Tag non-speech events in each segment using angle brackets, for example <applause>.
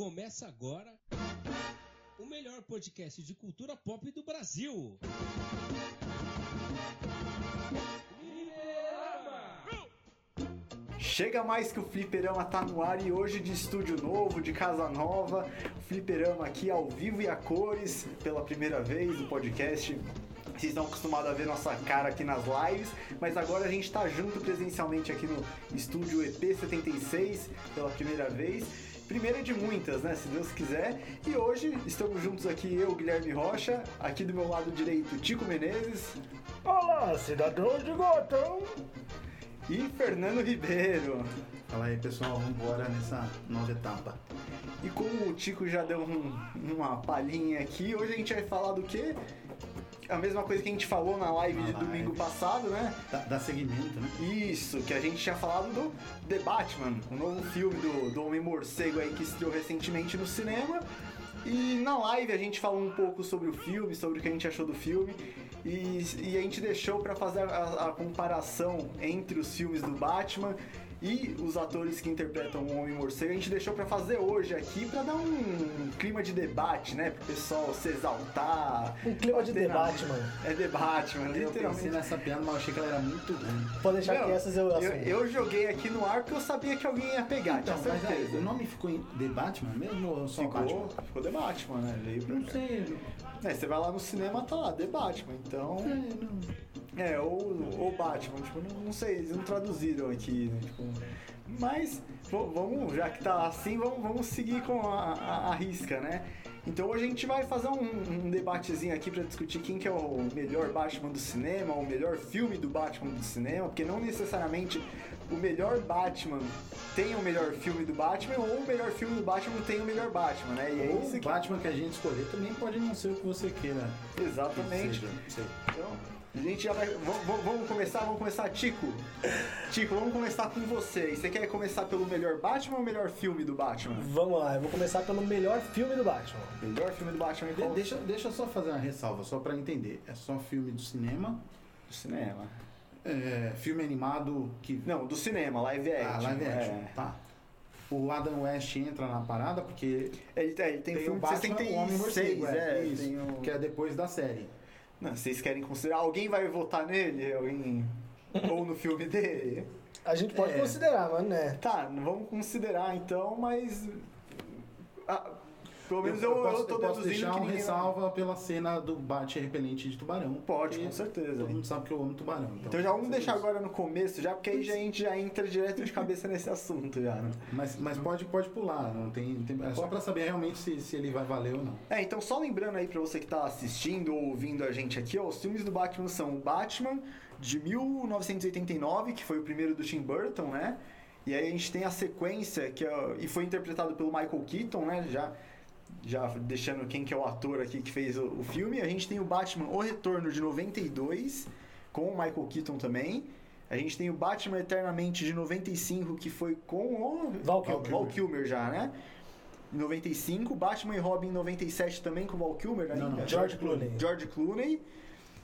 Começa agora o melhor podcast de cultura pop do Brasil. Chega mais que o Fliperama tá no ar e hoje de estúdio novo, de casa nova, Fliperama aqui ao vivo e a cores, pela primeira vez no podcast. Vocês estão acostumados a ver nossa cara aqui nas lives, mas agora a gente tá junto presencialmente aqui no estúdio EP76 pela primeira vez. Primeira de muitas, né? Se Deus quiser. E hoje estamos juntos aqui, eu, Guilherme Rocha, aqui do meu lado direito, Tico Menezes Olá, cidadãos de Gotham! e Fernando Ribeiro. Fala aí pessoal, vamos embora nessa nova etapa. E como o Tico já deu um- uma palhinha aqui, hoje a gente vai falar do quê? A mesma coisa que a gente falou na live Na de live. domingo passado, né? Dá, dá seguimento, né? Isso, que a gente tinha falado do The Batman, o novo filme do, do Homem-Morcego aí que estreou recentemente no cinema. E na live a gente falou um pouco sobre o filme, sobre o que a gente achou do filme. E, e a gente deixou pra fazer a, a comparação entre os filmes do Batman e os atores que interpretam o Homem-Morcego. A gente deixou pra fazer hoje aqui pra dar um clima de debate, né? Pro pessoal se exaltar. Um clima de bater na- debate, mano. É debate, mano, Eu pensei nessa piada, mas eu achei que ela era muito ruim. Pode deixar Não, que essas eu eu, eu joguei aqui no ar porque eu sabia que alguém ia pegar, Então, tinha mas aí, certeza. o nome ficou em The Batman mesmo ou só ficou, Batman? ficou The Batman, né? Veio pra Não cá. sei. É, você vai lá no cinema, tá lá, The Batman, então... É. É, ou, ou Batman, tipo, não, não sei, eles não traduziram aqui, né? Tipo, mas, vamos, já que tá assim, vamos, vamos seguir com a, a, a risca, né? Então hoje a gente vai fazer um, um debatezinho aqui pra discutir quem que é o melhor Batman do cinema, o melhor filme do Batman do cinema, porque não necessariamente o melhor Batman tem o melhor filme do Batman, ou o melhor filme do Batman tem o melhor Batman, né? E é Ou isso o que... Batman que a gente escolher também pode não ser o que você queira. que Exatamente. seja. Então, a gente já vai. Vamos, vamos- começar, vamos começar, Tico. Tico, vamos começar com você. E Você quer começar pelo melhor Batman ou melhor filme do Batman? Vamos lá, eu vou começar pelo melhor filme do Batman. Melhor filme do Batman De- deixa, deixa eu só fazer uma ressalva, só pra entender. É só filme do cinema, Do cinema. É, filme animado que. Não, do cinema, live action. Ah, live action, é. tá. O Adam West entra na parada porque Ele, é, ele tem, tem filme o Batman, o Homem 66, Morcego, é. é, isso, tem o- que é depois da série. Não, vocês querem considerar? Alguém vai votar nele? Alguém... <laughs> Ou no filme dele? A gente pode É. considerar, mano, né? Tá, não vamos considerar então, mas. ah, pelo menos eu, eu, posso, tô eu posso deixar que um ressalva pela cena do bate repelente de tubarão. Pode, com certeza. Todo mundo sabe que eu amo tubarão. Então, Então já vamos deixar isso. agora no começo, já porque aí já a gente já entra direto de cabeça nesse assunto já, né? Mas, mas pode, pode pular, não tem, tem- é só pra saber realmente se, se ele vai valer ou não. É, então só lembrando aí pra você que tá assistindo ou ouvindo a gente aqui, ó, os filmes do Batman são o Batman de 1989, que foi o primeiro do Tim Burton, né? E aí a gente tem a sequência que é, e foi interpretado pelo Michael Keaton, né? Já já deixando quem que é o ator aqui que fez o, o filme. A gente tem o Batman O Retorno de 92 com o Michael Keaton também. A gente tem o Batman Eternamente de 95 que foi com o Val Kilmer. Val Kilmer já, né? Em 95, Batman e Robin em 97 também com o Val Kilmer, né? Não, não. George Clooney. George Clooney.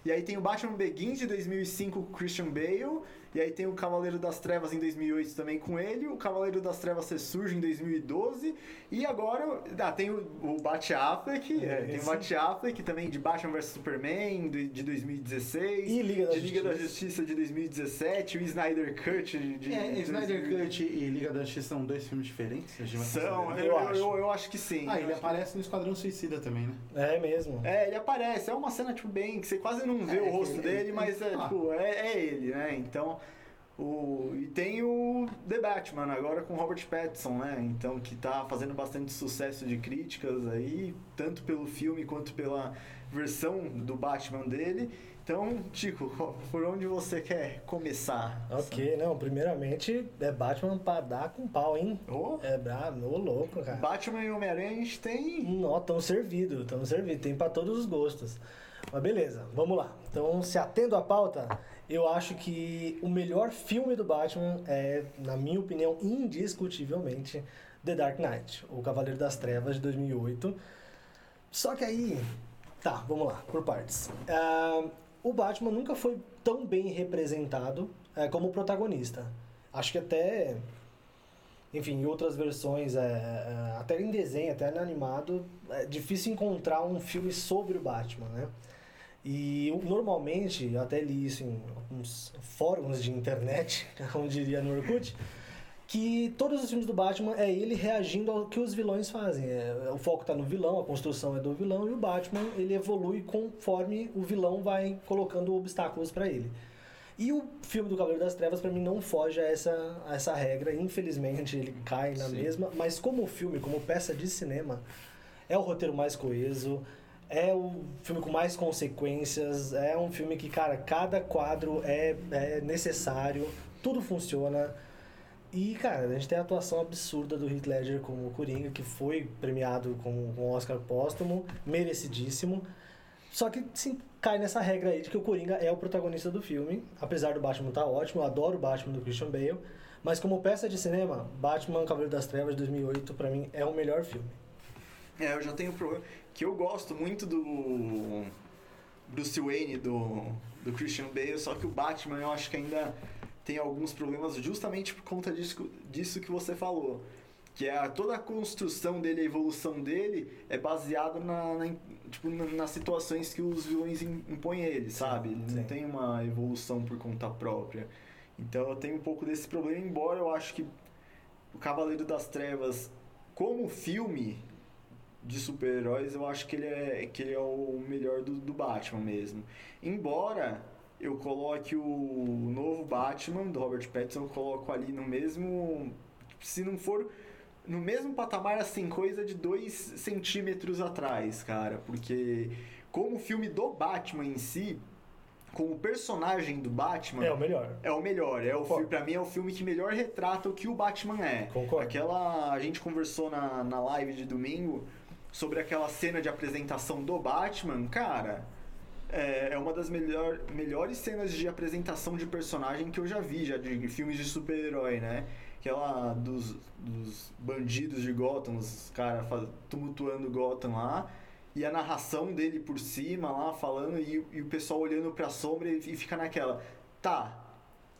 E aí tem o Batman Begins de 2005 com Christian Bale. E aí tem o Cavaleiro das Trevas em 2008 também com ele. O Cavaleiro das Trevas ressurge em 2012. E agora ah, tem o, o Bat Affleck. é, tem o. Bat Affleck também de Batman vs Superman de, de 2016. E Liga da de Liga da Justiça. De 2017. O Snyder Cut de, de É, de Snyder 2000. Cut e Liga da Justiça são dois filmes diferentes? São, eu, Eu acho. eu, eu acho que sim. Ah, ele acho que- aparece no Esquadrão Suicida também, né? É mesmo. É, ele aparece. É uma cena, tipo, bem... Que você quase não vê É, o rosto ele- dele, ele- mas é, ah. tipo, é, é ele, né? Então... O, e tem o The Batman agora com Robert Pattinson, né? Então, que tá fazendo bastante sucesso de críticas aí, tanto pelo filme quanto pela versão do Batman dele. Então, Tico, <laughs> por onde você quer começar? Ok, não, primeiramente é Batman pra dar com pau, hein? Oh, É brabo, ô louco, cara. Batman e Homem-Aranha a gente tem. Nó, tão servido, tão servido, tem pra todos os gostos. Mas beleza, vamos lá. Então, se atendo à pauta, eu acho que o melhor filme do Batman é, na minha opinião, indiscutivelmente The Dark Knight, O Cavaleiro das Trevas de 2008. Só que aí, tá, vamos lá, por partes. Ah, o Batman nunca foi tão bem representado eh, como protagonista. Acho que até enfim, em outras versões, é, é, até em desenho, até no animado, é difícil encontrar um filme sobre o Batman, né? E eu, normalmente, eu até li isso em alguns fóruns de internet, <laughs> como diria no Orkut, que todos os filmes do Batman é ele reagindo ao que os vilões fazem. É, o foco está no vilão, a construção é do vilão, e o Batman ele evolui conforme o vilão vai colocando obstáculos para ele. E o filme do Cavaleiro das Trevas, para mim, não foge a essa, a essa regra. Infelizmente, ele cai na Sim. mesma. Mas como filme, como peça de cinema, é o roteiro mais coeso, é o filme com mais consequências, é um filme que, cara, cada quadro é, é necessário, tudo funciona. E, cara, a gente tem a atuação absurda do Heath Ledger como Coringa, que foi premiado com um Oscar póstumo, merecidíssimo. Só que sim, cai nessa regra aí de que o Coringa é o protagonista do filme. Apesar do Batman estar ótimo, eu adoro o Batman do Christian Bale. Mas como peça de cinema, Batman Cavaleiro das Trevas de 2008, pra mim, é o melhor filme. É, eu já tenho problema. Que eu gosto muito do Bruce Wayne, do, do Christian Bale, só que o Batman eu acho que ainda tem alguns problemas justamente por conta disso, disso que você falou. Que é toda a construção dele, a evolução dele é baseada na, na- tipo, na- nas situações que os vilões im- impõem a ele, sabe? Ele não tem uma evolução por conta própria. Então eu tenho um pouco desse problema, embora eu acho que o Cavaleiro das Trevas, como filme de super-heróis, eu acho que ele é, que ele é o melhor do, do Batman mesmo. Embora eu coloque o novo Batman, do Robert Pattinson, eu coloco ali no mesmo. Se não for. No mesmo patamar, assim, coisa de 2 centímetros atrás, cara. Porque, como filme do Batman em si, como personagem do Batman. É o melhor. É o melhor, é o filme, pra mim é o filme que melhor retrata o que o Batman é. Concordo. Aquela. A gente conversou na, na live de domingo sobre aquela cena de apresentação do Batman, cara. É, é uma das melhor, melhores cenas de apresentação de personagem que eu já vi, já de filmes de super-herói, né? Aquela dos, dos bandidos de Gotham, os caras tumultuando Gotham lá. E a narração dele por cima lá, falando, e, e o pessoal olhando pra sombra e, e fica naquela. Tá,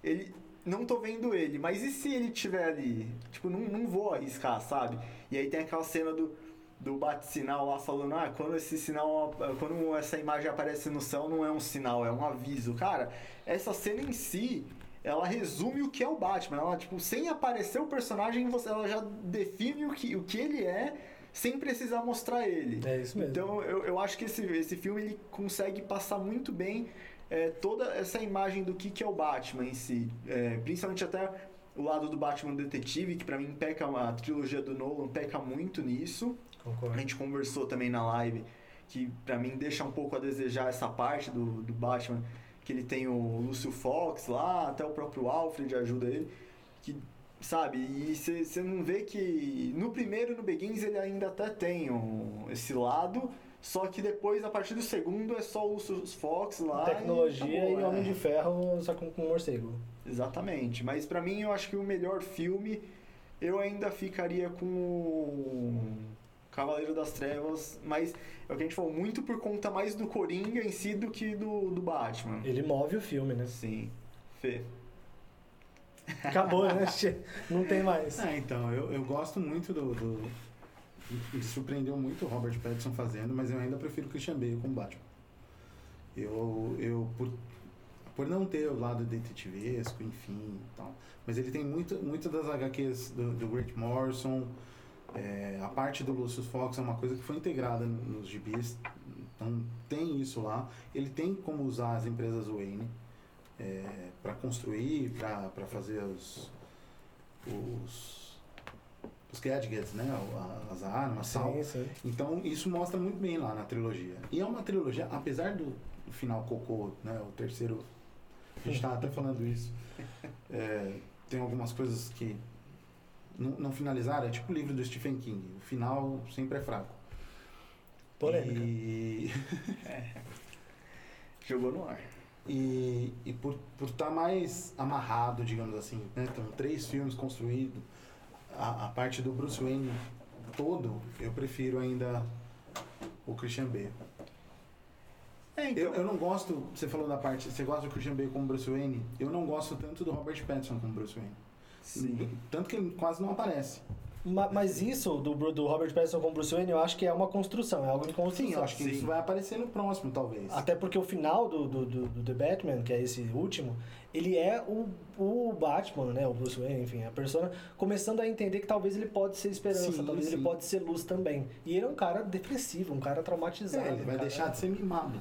ele. Não tô vendo ele, mas e se ele estiver ali? Tipo, não, não vou arriscar, sabe? E aí tem aquela cena do, do bate-sinal lá falando, ah, quando esse sinal. Quando essa imagem aparece no céu, não é um sinal, é um aviso. Cara, essa cena em si, ela resume o que é o Batman. Ela, tipo, sem aparecer o personagem, você, ela já define o que, o que ele é sem precisar mostrar ele. É isso mesmo. Então eu, eu acho que esse, esse filme ele consegue passar muito bem é, toda essa imagem do que, que é o Batman em si. É, principalmente até o lado do Batman detetive, que pra mim peca, a trilogia do Nolan peca muito nisso. A Concordo. gente conversou também na live que pra mim deixa um pouco a desejar essa parte do, do Batman, que ele tem o Lúcio Fox lá, até o próprio Alfred ajuda ele, que sabe, e você não vê que no primeiro, no Begins, ele ainda até tem um, esse lado, só que depois, a partir do segundo, é só o Lúcio Fox lá. Tecnologia e, acabou, e Homem é. de Ferro, só com, com morcego. Exatamente. Mas pra mim eu acho que o melhor filme eu ainda ficaria com Cavaleiro das Trevas, mas é o que a gente falou, muito por conta mais do Coringa em si do que do, do Batman. Ele move o filme, né? Sim. Fê. Acabou, né? Não tem mais. Ah, então, eu, eu gosto muito do, do. Me surpreendeu muito o Robert Pattinson fazendo, mas eu ainda prefiro Christian Bale como Batman. Eu, eu por, por não ter o lado detetivesco, enfim, tal, mas ele tem muito, muitas das HQs do, do Grant Morrison, é, a parte do Lucius Fox é uma coisa que foi integrada nos gibis, então tem isso lá. Ele tem como usar as empresas Wayne é, para construir, para fazer os, os, os gadgets, né? As armas tal. Sim. Então isso mostra muito bem lá na trilogia. E é uma trilogia, apesar do final cocô, né? O terceiro. A gente tava até falando isso. <laughs> é, tem algumas coisas que não, não finalizaram, é tipo o livro do Stephen King. O final sempre é fraco. Polêmica. E, <laughs> Jogou no ar. e, e por estar mais amarrado, digamos assim, né? Então, três filmes construídos, a, a parte do Bruce Wayne todo, eu prefiro ainda o Christian Bale. É, então. Eu, eu não gosto, você falou da parte, você gosta do Christian Bale como Bruce Wayne, eu não gosto tanto do Robert Pattinson como Bruce Wayne. Sim. Tanto que ele quase não aparece. Ma- Mas isso do, do Robert Pattinson com o Bruce Wayne, eu acho que é uma construção, é algo em construção. Sim, eu acho que Sim. isso vai aparecer no próximo, talvez. Até porque o final do, do, do, do The Batman, que é esse último, ele é o, o Batman, né? O Bruce Wayne, enfim, a persona, começando a entender que talvez ele pode ser esperança, Sim, talvez ele sim. pode ser luz também. E ele é um cara depressivo, um cara traumatizado. É, ele um vai cara- deixar de ser mimado.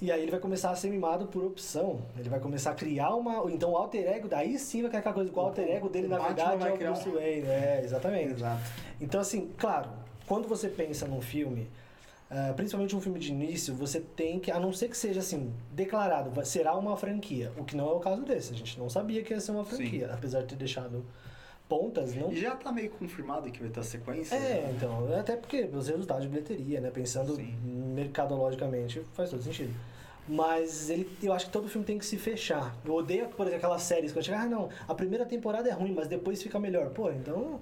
E aí ele vai começar a ser mimado por opção. Ele vai começar a criar uma. Então o alter ego, daí sim vai criar aquela coisa. O alter ego dele, O na Batman verdade, é o Bruce um- Wayne. É, <laughs> exatamente. Exato. Então, assim, claro, quando você pensa num filme, ah, principalmente um filme de início, você tem que, a não ser que seja assim, declarado, será uma franquia. O que não é o caso desse. A gente não sabia que ia ser uma franquia, apesar de ter deixado pontas, não. E já tá meio confirmado que vai ter a sequência? É, então, até porque os resultados de bilheteria, né? Pensando Sim. mercadologicamente, faz todo sentido. Mas ele, eu acho que todo filme tem que se fechar. Eu odeio, por exemplo, aquelas séries que eu chego, ah, não, a primeira temporada é ruim, mas depois fica melhor. Pô, então.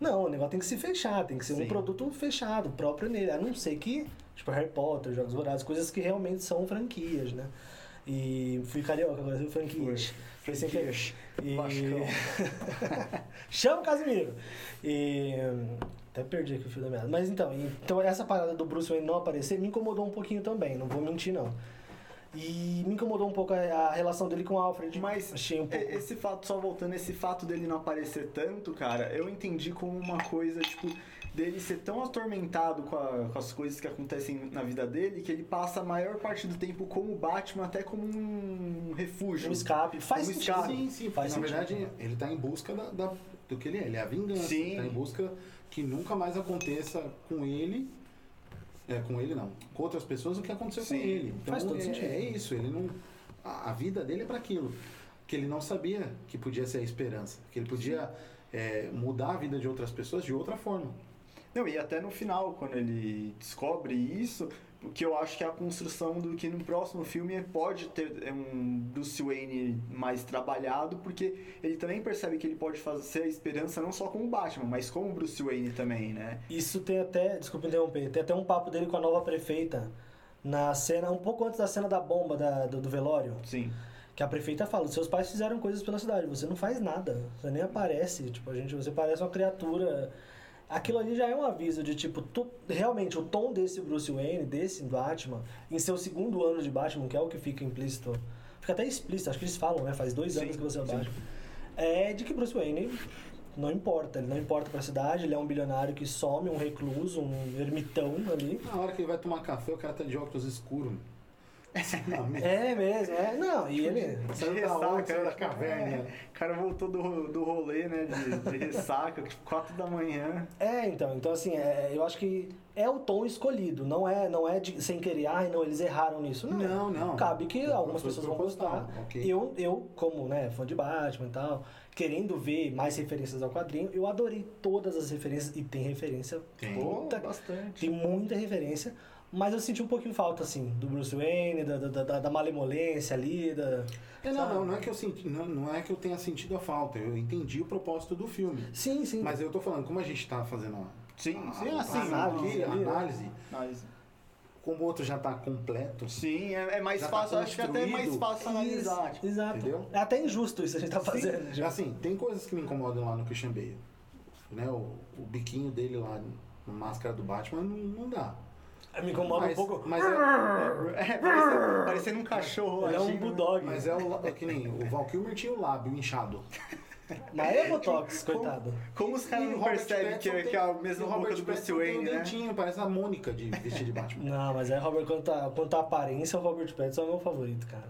Não, o negócio tem que se fechar, tem que ser Sim. um produto fechado, próprio nele. A não ser que, tipo, Harry Potter, Jogos Vorazes, coisas que realmente são franquias, né? E fui carioca agora, fui franquias. Foi sem querer. E... <laughs> Chama o Casimiro! E. Até perdi aqui o fio da meada. Mas então, então, essa parada do Bruce Wayne não aparecer me incomodou um pouquinho também, não vou mentir não. E me incomodou um pouco a, a relação dele com o Alfred. Mas achei um pouco. esse fato, só voltando, esse fato dele não aparecer tanto, cara, eu entendi como uma coisa, tipo, dele ser tão atormentado com, a- com as coisas que acontecem na vida dele, que ele passa a maior parte do tempo como Batman, até como um refúgio. um escape. Faz um escape. Sim, sim, Faz na sentido. verdade ele tá em busca da, da- do que ele é. Ele é a vingança. Sim. Ele tá em busca que nunca mais aconteça com ele. É, com ele não. Com outras pessoas o que aconteceu Sim. com ele. Então Faz todo é, sentido. é isso. Ele não. A, a vida dele é para aquilo. Que ele não sabia que podia ser a esperança. Que ele podia é, mudar a vida de outras pessoas de outra forma. Não, e até no final, quando ele descobre isso, o que eu acho que é a construção do que no próximo filme pode ter é, um Bruce Wayne mais trabalhado, porque ele também percebe que ele pode fazer a esperança não só como Batman, mas como Bruce Wayne também, né? Isso tem até, desculpa interromper, tem até um papo dele com a nova prefeita na cena, um pouco antes da cena da bomba da- do, do velório. Sim. Que a prefeita fala, seus pais fizeram coisas pela cidade, você não faz nada, você nem aparece, tipo, a gente, você parece uma criatura. Aquilo ali já é um aviso de tipo, tu- realmente o tom desse Bruce Wayne, desse Batman, em seu segundo ano de Batman, que é o que fica implícito, fica até explícito, acho que eles falam, né? Faz dois Sim, anos que você é o sim. Batman. É de que Bruce Wayne não importa, ele não importa pra cidade, ele é um bilionário que some, um recluso, um ermitão ali. Na hora que ele vai tomar café, o cara tá de óculos escuros. É mesmo, é. Não, e ele. Saiu De da ressaca? Saiu da né? caverna. É, o cara voltou do, do rolê, né? De, de ressaca, tipo, 4 da manhã. É, então, então assim, é, eu acho que é o tom escolhido, não é, não é de, sem querer, ai não, eles erraram nisso. Não, Não, não. Cabe que algumas pessoas vão gostar. ok. Eu, eu, como né, fã de Batman e tal, querendo ver mais referências ao quadrinho, eu adorei todas as referências, e tem referência, Tem. puta, bastante. tem muita referência, mas eu senti um pouquinho falta, assim, do Bruce Wayne, da, da, da, da malemolência ali, da... É, não, não, não é que eu senti, não, não é que eu tenha sentido a falta, eu entendi o propósito do filme. Sim, sim. Mas eu tô falando, como a gente tá fazendo a, Sim, a, sim, a assim, análise, análise a ali, né? análise, Mas, como o outro já tá completo, sim, é, é mais tá fácil, acho que até é mais construído. fácil analisar. tipo, Exato. Entendeu? É até injusto isso que a gente tá fazendo. tipo. assim, tem coisas que me incomodam lá no Christian Bale. Né, o, o biquinho dele lá na máscara do Batman não, não dá. <laughs> Me incomoda mas, um pouco. Mas é, <laughs> É, parecendo, parecendo um cachorro Ele é um latindo, né? bulldog. mas é, o, é que nem o Val Kilmer tinha o lábio inchado. Mas é Botox, coitado. Como os caras o não Robert percebem que, Pattinson que é a mesma o boca Robert do Bruce Pattinson tem Wayne, um né? dentinho, parece a Mônica de vestir de Batman. Não, mas é Robert, quanto a, quanto a aparência, o Robert Pattinson é o meu favorito, cara.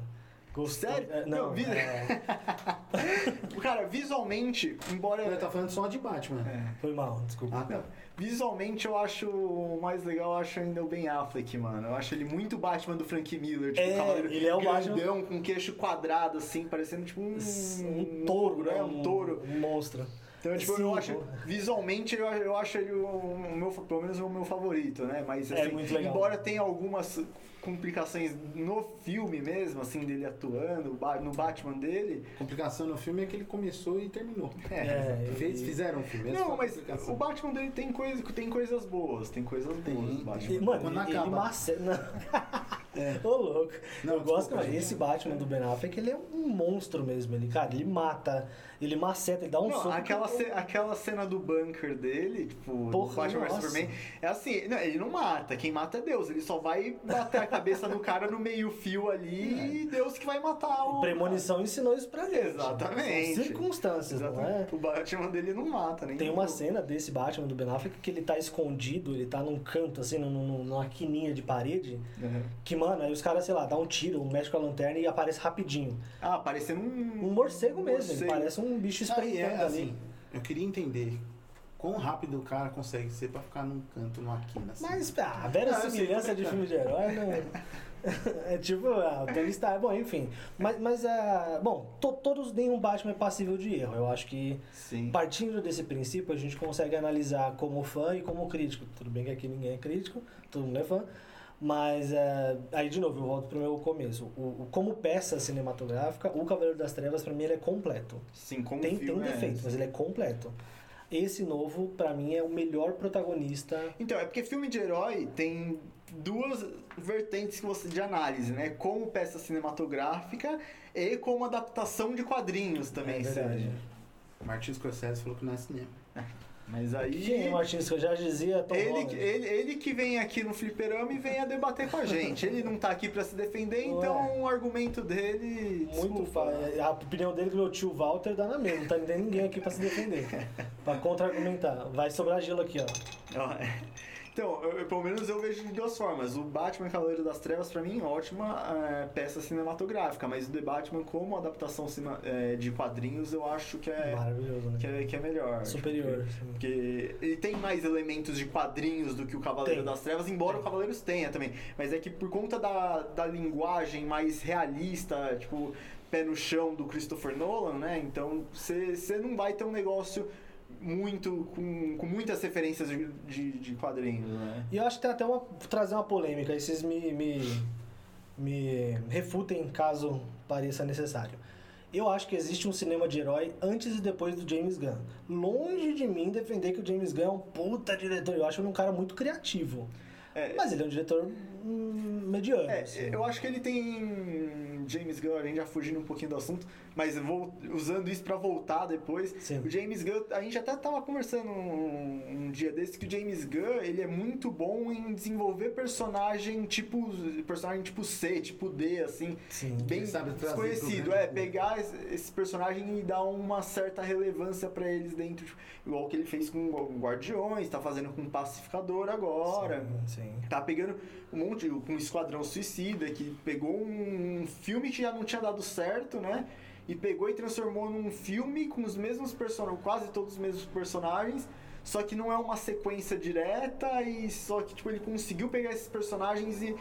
Gostou? Sério? É, não, Não, vi- é, <laughs> Cara, visualmente, embora. Ele tá falando só de Batman. É. foi mal, desculpa. Ah, tá. Visualmente eu acho o mais legal, eu acho ainda o Ben Affleck, mano. Eu acho ele muito Batman do Frank Miller, tipo, É, ele é o Batman- grandão, com queixo quadrado, assim, parecendo tipo um. Um touro, né? né? Um touro. Um monstro. Então, tipo, Sim, eu acho, pô. visualmente, eu, eu acho ele o, o meu, pelo menos o meu favorito, né? Mas, É assim, muito legal. embora tenha algumas complicações no filme mesmo, assim, dele atuando, no Batman dele, complicação no filme é que ele começou e terminou. é. É, Fez, e- fizeram um filme. Não, mas complicação. o Batman dele tem, coisa, tem coisas boas, tem coisas boas, o tem. Batman. E, mano, Quando ele, ele acaba. <laughs> maceta. Ô, louco. Não, eu gosto, mas esse Batman do Ben Affleck, ele é um monstro mesmo. Ele, cara, ele mata, ele maceta, ele dá um Não, soco. aquela, ce- aquela cena do bunker dele, tipo, Porra, do Batman vs. Superman, é assim, não, ele não mata, quem mata é Deus, ele só vai bater a cabeça no cara no meio fio ali e Deus que vai matar o... Premonição ensinou isso pra gente. Exatamente. São circunstâncias, não é? Exatamente. O Batman dele não mata, nem Tem uma um cena desse Batman do Ben Affleck que ele tá escondido, ele tá num canto, assim, num- num- numa quininha de parede, Uhum. que, mano, aí os caras, sei lá, dá um tiro, mexe com a lanterna e aparece rapidinho. Ah, parecendo um... Um morcego mesmo, ele morcego. parece um bicho Ah, e espreitando é, ali. assim, eu queria entender quão rápido o cara consegue ser pra ficar num canto, numa quina assim. Mas ah, a Ah, eu verossimilhança sei, de tô filme de herói não... <laughs> é tipo, ah, o Tony Stark, bom, enfim. Mas, mas ah, bom, to- todos, nenhum Batman é passível de erro. Eu acho que Sim. partindo desse princípio, a gente consegue analisar como fã e como crítico. Tudo bem que aqui ninguém é crítico, todo mundo é fã. Mas, é, aí de novo, eu volto pro meu começo. O, o- como peça cinematográfica, o Cavaleiro das Trevas, pra mim, ele é completo. Sim, como Tem, tem filme, é. defeitos, mas ele é completo. Esse novo, pra mim, é o melhor protagonista. Então, é porque filme de herói tem duas vertentes que você de análise, né? Como peça cinematográfica e como adaptação de quadrinhos também. É verdade. seja. Martin Scorsese falou que não é cinema. <laughs> Mas aí. É Martins, que eu já dizia, Tom Ele, Holland. ele, ele que vem aqui no fliperama e vem a debater com a gente. Ele não tá aqui pra se defender, Ué. então o argumento dele. Muito desculpa. fa... A opinião dele do meu tio Walter dá na mesma. Não tá tem ninguém aqui pra se defender. <laughs> pra contra-argumentar. Vai sobrar gelo aqui, ó. É. Então, eu- eu- pelo menos eu vejo de duas formas. O Batman Cavaleiro das Trevas, pra mim, ótima é, peça cinematográfica, mas o The Batman, como adaptação cima- é, de quadrinhos, eu acho que é, Maravilhoso, né? que é, que é melhor. Superior. Porque, porque ele tem mais elementos de quadrinhos do que o Cavaleiro Tem. das Trevas, embora o Cavaleiros tenha também. Mas é que por conta da, da linguagem mais realista, tipo, pé no chão do Christopher Nolan, né? Então você não vai ter um negócio muito com, com muitas referências de, de, de quadrinhos, né? E eu acho que tem até uma. trazer uma polêmica, aí vocês me, me, me refutem caso pareça necessário. Eu acho que existe um cinema de herói antes e depois do James Gunn. Longe de mim defender que o James Gunn é um puta diretor. Eu acho ele um cara muito criativo. É, Mas ele é um diretor hum, mediano. É, assim. eu acho que ele tem James Gunn, a gente já fugindo um pouquinho do assunto, mas eu vou usando isso pra voltar depois. Sim. O James Gunn, a gente até tava conversando um, um dia desse que o James Gunn, ele é muito bom em desenvolver personagem tipo personagem tipo C, tipo D, assim, Sim. bem desconhecido. É, pegar esse, esse personagem e dar uma certa relevância pra eles dentro, tipo, igual que ele fez com o Guardiões, tá fazendo com o Pacificador agora. Sim, sim. Tá pegando um monte, com Esquadrão Suicida, que pegou um filme que já não tinha dado certo, né? E pegou e transformou num filme com os mesmos personagens, quase todos os mesmos personagens, só que não é uma sequência direta e só que tipo ele conseguiu pegar esses personagens e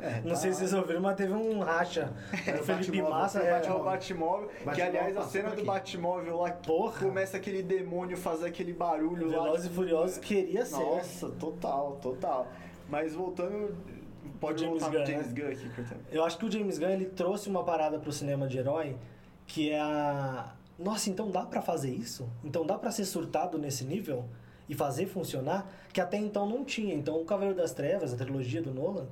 É, Não tá- sei se vocês ouviram, mas teve um racha. <laughs> o Felipe Batmóvel, Massa é, É o Batmóvel, que Batmóvel aliás a cena do. Batmóvel lá que Porra. começa aquele demônio fazer aquele barulho lá. Velozes e Furiosos queria ser. Nossa, total, total. Mas voltando. Pode James voltar Gunn, James né? Gunn aqui, cortando. Eu acho que o James Gunn ele trouxe uma parada pro cinema de herói que é a. Nossa, então dá pra fazer isso? Então dá pra ser surtado nesse nível e fazer funcionar? Que até então não tinha. Então o Cavaleiro das Trevas, a trilogia do Nolan,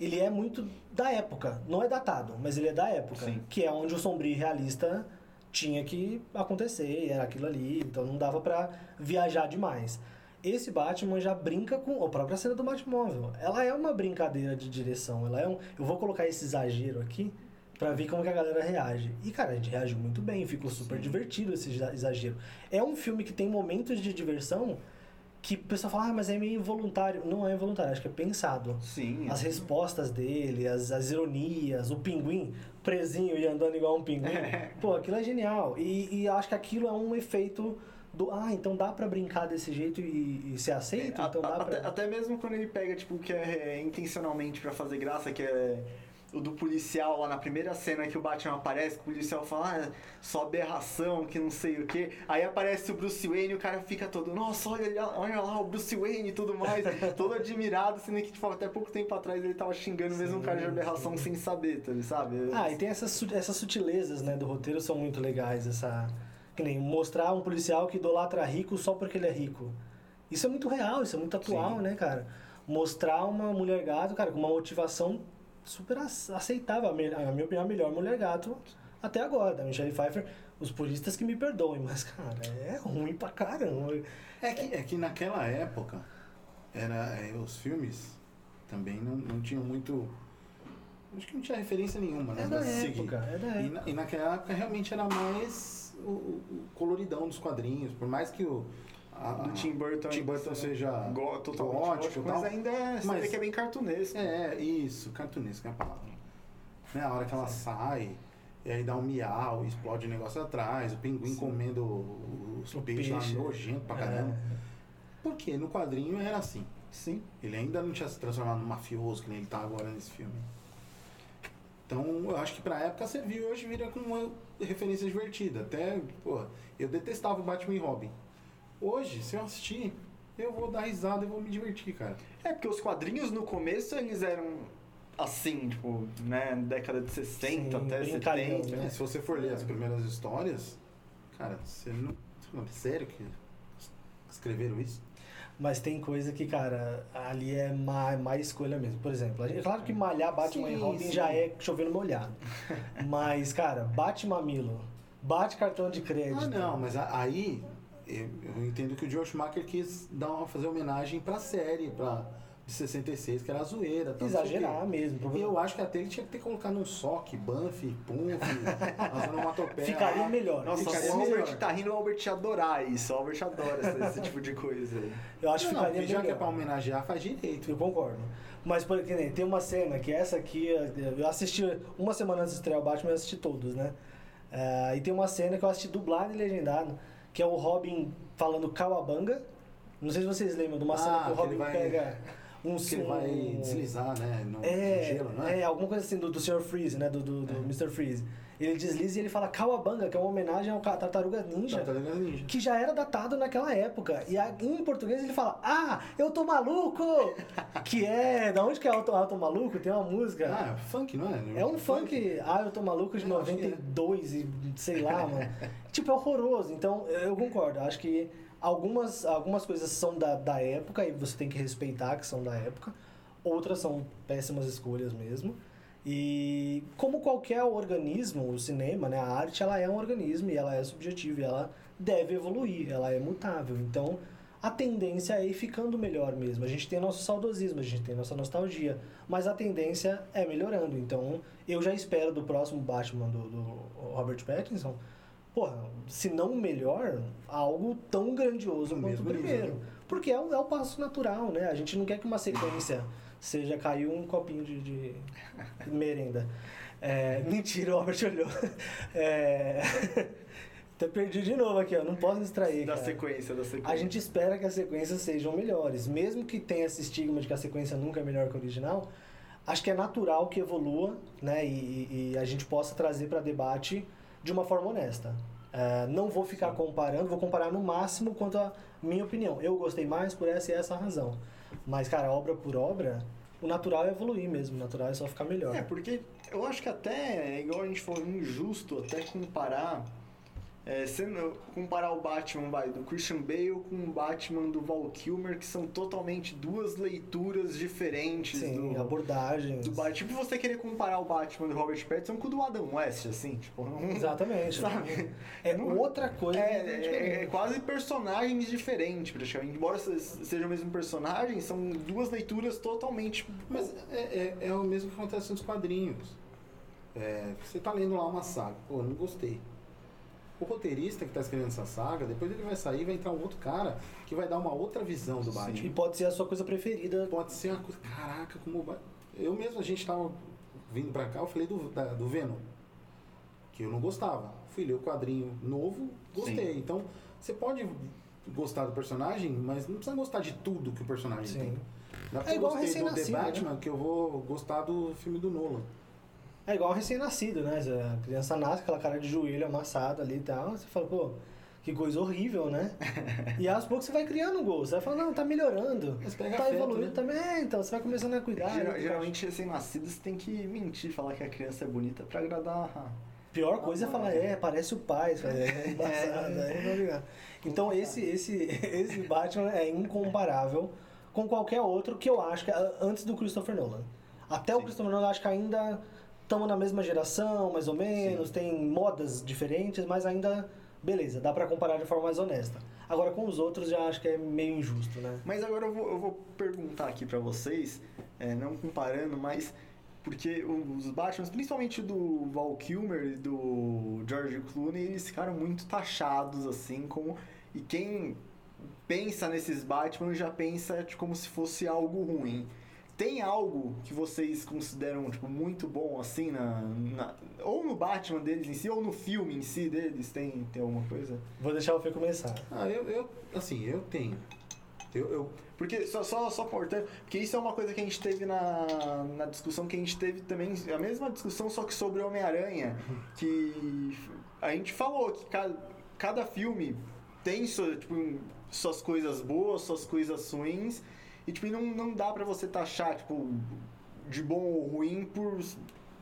ele é muito da época. Não é datado, mas ele é da época. Sim. Que é onde o sombrio realista tinha que acontecer, era aquilo ali. Então não dava pra viajar demais. Esse Batman já brinca com a própria cena do Batmóvel. Ela é uma brincadeira de direção. Ela é um, eu vou colocar esse exagero aqui pra ver como que a galera reage. E cara, a gente reagiu muito bem, ficou super divertido esse exa- exagero. É um filme que tem momentos de diversão que o pessoal fala, ah, mas é meio involuntário. Não é involuntário, acho que é pensado. Sim. As respostas dele, as, as ironias, o pinguim presinho e andando igual um pinguim. <laughs> Pô, aquilo é genial. E, e acho que aquilo é um efeito do. Ah, então dá pra brincar desse jeito e, e ser aceito? A- Então a- dá até, pra. até mesmo quando ele pega, tipo, o que é, é, intencionalmente pra fazer graça, que é o do policial lá na primeira cena que o Batman aparece, que o policial fala, ah, só aberração, que não sei o que. Aí aparece o Bruce Wayne e o cara fica todo, nossa, olha, lá- olha lá o Bruce Wayne e tudo mais, <laughs> todo admirado, sendo que, tipo, até pouco tempo atrás ele tava xingando mesmo um cara de aberração sem saber, tá, sabe? Ah, e tem essas, essas sutilezas, né, do roteiro são muito legais. Essa. Que nem mostrar um policial que idolatra rico só porque ele é rico. Isso é muito real, isso é muito atual, Sim. né, cara? Mostrar uma mulher gato, cara, com uma motivação super ace- aceitável. A minha opinião, a melhor mulher gato até agora, da Michelle Pfeiffer. Os puristas que me perdoem, <laughs> mas, cara, é ruim pra caramba. É que, é que naquela época, era, é, os filmes também não, não tinham muito. Acho que não tinha referência nenhuma, né? É da seguir. época, é da E, época. na- e naquela época realmente era mais o, o- coloridão dos quadrinhos, por mais que o. a- Do Tim Burton, Tim Burton seja go- totalmente gótico gótico, mas ainda é, você Mas- vê que é bem cartunesco. É, isso, cartunesco é a palavra. Né, a hora que ela sai, e aí dá um miau, explode o negócio atrás, o pinguim comendo os O peixes peixe. lá nojento pra caramba. Por quê? No quadrinho era assim. Sim. Ele ainda não tinha se transformado no mafioso que nem ele tá agora nesse filme. Então, eu acho que pra época serviu hoje vira com uma referência divertida. Até, pô, eu detestava o Batman e Robin. Hoje, se eu assistir, eu vou dar risada e vou me divertir, cara. É, porque os quadrinhos no começo eles eram assim, tipo, né, década de 60 Sim, até brincalhão, 70. né? É, se você for ler as primeiras histórias, cara, você não, Sério que escreveram isso? Mas tem coisa que, cara, ali é má, má escolha mesmo. Por exemplo, é claro que malhar Batman e Sim, Robin sim. já é chovendo molhado. <laughs> Mas, cara, bate mamilo, bate cartão de crédito. Ah, não, mas aí eu, eu entendo que o George Schumacher quis dar uma, fazer homenagem pra série, pra, de 66, que era a zoeira. tal, não o. Exagerar mesmo. E eu acho que até ele tinha que ter colocado um soque, Banff, Punf, <laughs> as onomatopeias. Ficaria melhor. Nossa, Ficaria o melhor. Albert tá rindo, o Albert ia adorar isso. O Albert adora esse, esse <laughs> tipo de coisa. aí. Eu acho que Não, não, ficaria porque já que é melhor. pra homenagear, faz direito. Eu concordo. Mas, por que nem, tem uma cena que essa aqui, eu assisti uma semana antes de estrear o Batman, eu assisti todos, né? É, e tem uma cena que eu assisti dublado e legendado, que é o Robin falando Kawabanga. Não sei se vocês lembram de uma cena Ah, que o que ele Robin vai- pega um Que ele vai deslizar, né? No, É, gelo, não é? é, alguma coisa assim do, do Sr. Freeze, né? Do, do, do Mr. Freeze. Ele desliza e ele fala Kawabanga, que é uma homenagem ao Tartaruga Ninja. Tartaruga Ninja. que já era datado naquela época. E em português ele fala, ah, eu tô maluco! <laughs> que é, da onde que é tô, ah, eu tô maluco? Tem uma música. Ah, funk, não é? é um funk, ah, eu tô maluco de É, acho que é. 92 e sei lá, mano. <laughs> tipo, é horroroso. Então, eu concordo. Acho que algumas, algumas coisas são da, da época e você tem que respeitar que são da época. Outras são péssimas escolhas mesmo. E como qualquer organismo, o cinema, né, a arte, ela é um organismo e ela é subjetiva e ela deve evoluir, ela é mutável. Então, a tendência é ir ficando melhor mesmo. A gente tem nosso saudosismo, a gente tem nossa nostalgia, mas a tendência é melhorando. Então, eu já espero do próximo Batman do, do Robert Pattinson, porra, se não melhor, algo tão grandioso No quanto o nível, primeiro. né? Porque é o, é o passo natural, né? A gente não quer que uma sequência seja caiu um copinho de, de <laughs> merenda. É, mentira, o Robert olhou. É, <laughs> até perdi de novo aqui, ó. Não posso distrair. Da cara. sequência, da sequência. A gente espera que as sequências sejam melhores. Mesmo que tenha esse estigma de que a sequência nunca é melhor que a original, acho que é natural que evolua, né? E, e a gente possa trazer para debate de uma forma honesta. É, não vou ficar comparando, vou comparar no máximo quanto a minha opinião. Eu gostei mais por essa e essa razão. Mas, cara, obra por obra, o natural é evoluir mesmo. O natural é só ficar melhor. É, porque eu acho que até, é igual a gente falou, injusto até comparar. É, sendo, comparar o Batman vai, do Christian Bale com o Batman do Val Kilmer, que são totalmente duas leituras diferentes Sim, do, abordagens. do Batman. Tipo você querer comparar o Batman do Robert Pattinson com o do Adam West, assim, tipo, não, <laughs> Exatamente. Sabe? É Não- outra coisa. É, é- é quase personagens diferentes, praticamente. Embora se- sejam o mesmo personagem, são duas leituras totalmente. Mas é, é, é o mesmo que acontece nos quadrinhos. É, você tá lendo lá uma saga, pô, não gostei. O roteirista que tá escrevendo essa saga, depois ele vai sair e vai entrar um outro cara que vai dar uma outra visão do E Batman. pode ser a sua coisa preferida. Pode ser uma coisa. Caraca, como o Batman. Eu mesmo, a gente tava vindo pra cá, eu falei do, da- do Venom. Que eu não gostava. Fui ler o quadrinho novo, gostei. Então, você pode gostar do personagem, mas não precisa gostar de tudo que o personagem Sim. tem. Dá É igual eu gostei do The né? Que eu vou gostar do filme do Nolan. É igual recém-nascido, né? A criança nasce com aquela cara de joelho amassada ali e tal. Você fala, pô, que coisa horrível, né? <laughs> e aos poucos você vai criando um gosto. Você vai falando, não, tá melhorando. Tá afeto, evoluindo né? também. É, então, você vai começando a cuidar. Geral- né? geralmente, recém-nascidos tem que mentir, falar que a criança é bonita pra agradar Pior coisa é falar, é, parece o pai, é embaçado, <laughs> aí não ligar. Então esse, esse, <laughs> esse Batman é incomparável com qualquer outro que eu acho que é antes do Christopher Nolan. Até o Christopher Nolan eu acho que ainda estamos na mesma geração, mais ou menos, tem modas diferentes, mas ainda beleza, dá pra comparar de forma mais honesta. Agora com os outros já acho que é meio injusto, né? Mas agora eu vou, eu vou perguntar aqui pra vocês, é, não comparando, mas porque os Batman, principalmente do Val Kilmer e do George Clooney, eles ficaram muito taxados assim como e quem pensa nesses Batman já pensa tipo, como se fosse algo ruim. Tem algo que vocês consideram tipo, muito bom assim na, na- ou no Batman deles em si ou no filme em si deles tem tem alguma coisa? Vou deixar o Fê começar. Ah, eu, eu assim, eu tenho. Eu, eu Porque, só, só, só cortando, porque isso é uma coisa que a gente teve na, na discussão que a gente teve também, a mesma discussão, só que sobre Homem-Aranha, que a gente falou que cada, cada filme tem sua, tipo, suas coisas boas, suas coisas ruins, e tipo, não, não dá pra você taxar, tipo, de bom ou ruim por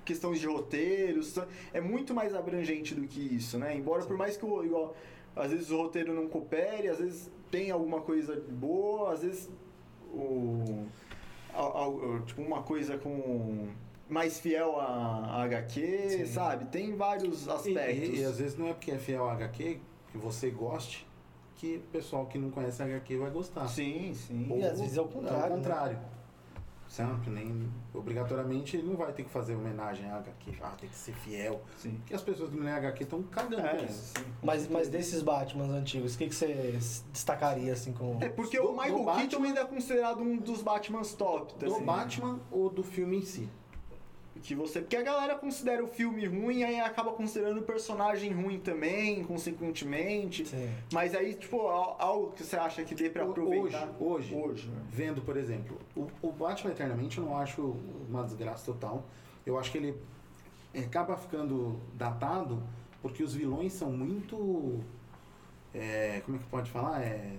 questões de roteiros, é muito mais abrangente do que isso, né? Embora por mais que o, igual, às vezes o roteiro não coopere, às vezes tem alguma coisa boa, às vezes o, al- al- tipo uma coisa com mais fiel a, a HQ, Sim. sabe? Tem vários e, aspectos. e, e às vezes não é porque é fiel ao HQ que você goste que o pessoal que não conhece HQ vai gostar. Sim, sim. E às vezes é o contrário, É né? o contrário. Sempre, nem obrigatoriamente ele não vai ter que fazer homenagem à HQ. Ah, tem que ser fiel. sim. Porque as pessoas que não é HQ estão cagando É, com isso. sim. Mas, mas desses Batmans antigos, o que, que você destacaria assim com. É porque Do- o Michael do Batman- Keaton ainda é considerado um dos Batmans top. Do assim. Batman ou do filme em si? Que você, porque a galera considera o filme ruim e aí acaba considerando o personagem ruim também, consequentemente. Sim. Mas aí, tipo, al- algo que você acha que dê pra Hoje, aproveitar. hoje, Hoje, né? vendo, por exemplo, o, o Batman Eternamente eu não acho uma desgraça total. Eu acho que ele acaba ficando datado porque os vilões são muito. é, como é que pode falar? É,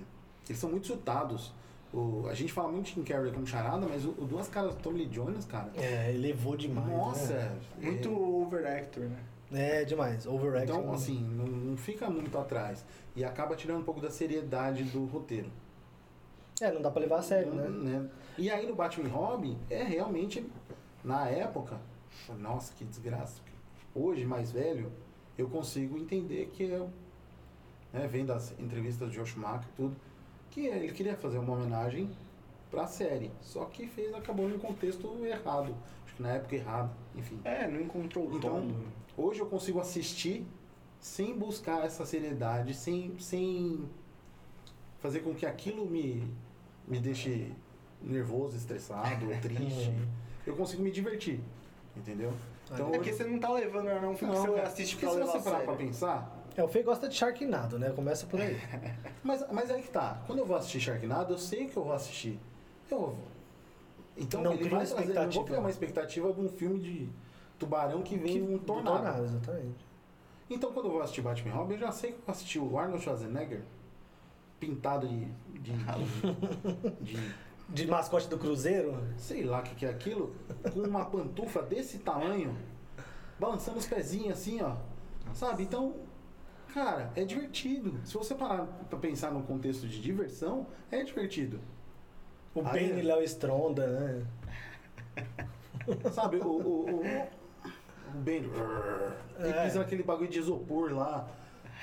eles são muito chutados. O, a gente fala muito de Tim Carrey como charada, mas o, o Duas Caras do Tommy Lee Jones, cara. É, elevou demais. nossa! Né? é- Muito overactor, né? É, demais. Overacting. Então, assim, não, não fica muito atrás. E acaba tirando um pouco da seriedade do roteiro. É, não dá pra levar a sério, né? Né? E aí no Batman Robin, é realmente, na época, nossa, que desgraça. Hoje, mais velho, eu consigo entender que eu, né, vendo as entrevistas de Joe Schumacher e tudo, que ele queria fazer uma homenagem pra série. Só que fez, acabou num contexto errado. Acho que na época errada, enfim. É, não encontrou o Então, tom. hoje eu consigo assistir sem buscar essa seriedade, sem, sem fazer com que aquilo me, me deixe nervoso, estressado, <laughs> triste. Uhum. Eu consigo me divertir, entendeu? Então, É porque você não tá levando, não é que não, você é, assiste pra se levar você a parar pra pensar, É, o Fê gosta de Sharknado, né? Começa por aí. <laughs> mas, mas aí que tá. Quando eu vou assistir Sharknado, eu sei que eu vou assistir. Eu então Não ele vai trazer, eu vou criar uma expectativa de um filme de tubarão que vem Que- um do tornado. exatamente. Então, quando eu vou assistir Batman Robin, eu já sei que eu vou assistir o Arnold Schwarzenegger pintado de. de, de, de <laughs> De mascote do Cruzeiro, sei lá o que, que é aquilo, com uma pantufa desse tamanho, balançando os pezinhos assim, ó. Sabe? Então, cara, é divertido. Se você parar pra pensar num contexto de diversão, é divertido. o Aí- Bane Léo Stronda, né? <laughs> Sabe? O. o, o, o Ben. Ele É. pisa naquele bagulho de isopor lá.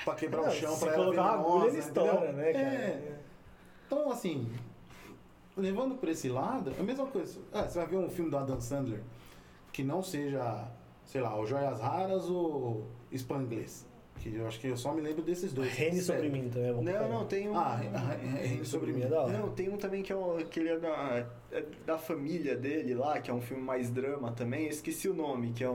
Pra quebrar Não, o chão, se pra ela colocar venenosa, agulha, ele estoura, né, cara? É. Então, assim, levando por esse lado, é a mesma coisa. Ah, você vai ver um filme do Adam Sandler que não seja, sei lá, o Joias Raras ou Spangless. Que eu acho que eu só me lembro desses dois. Sério. sobre mim também. é Não, não, tem um. Ah, Re- Reine sobre mim. é da hora. Não, tem um também que é, o, que ele é da, é da família dele lá, que é um filme mais drama também. Eu esqueci o nome, que é o,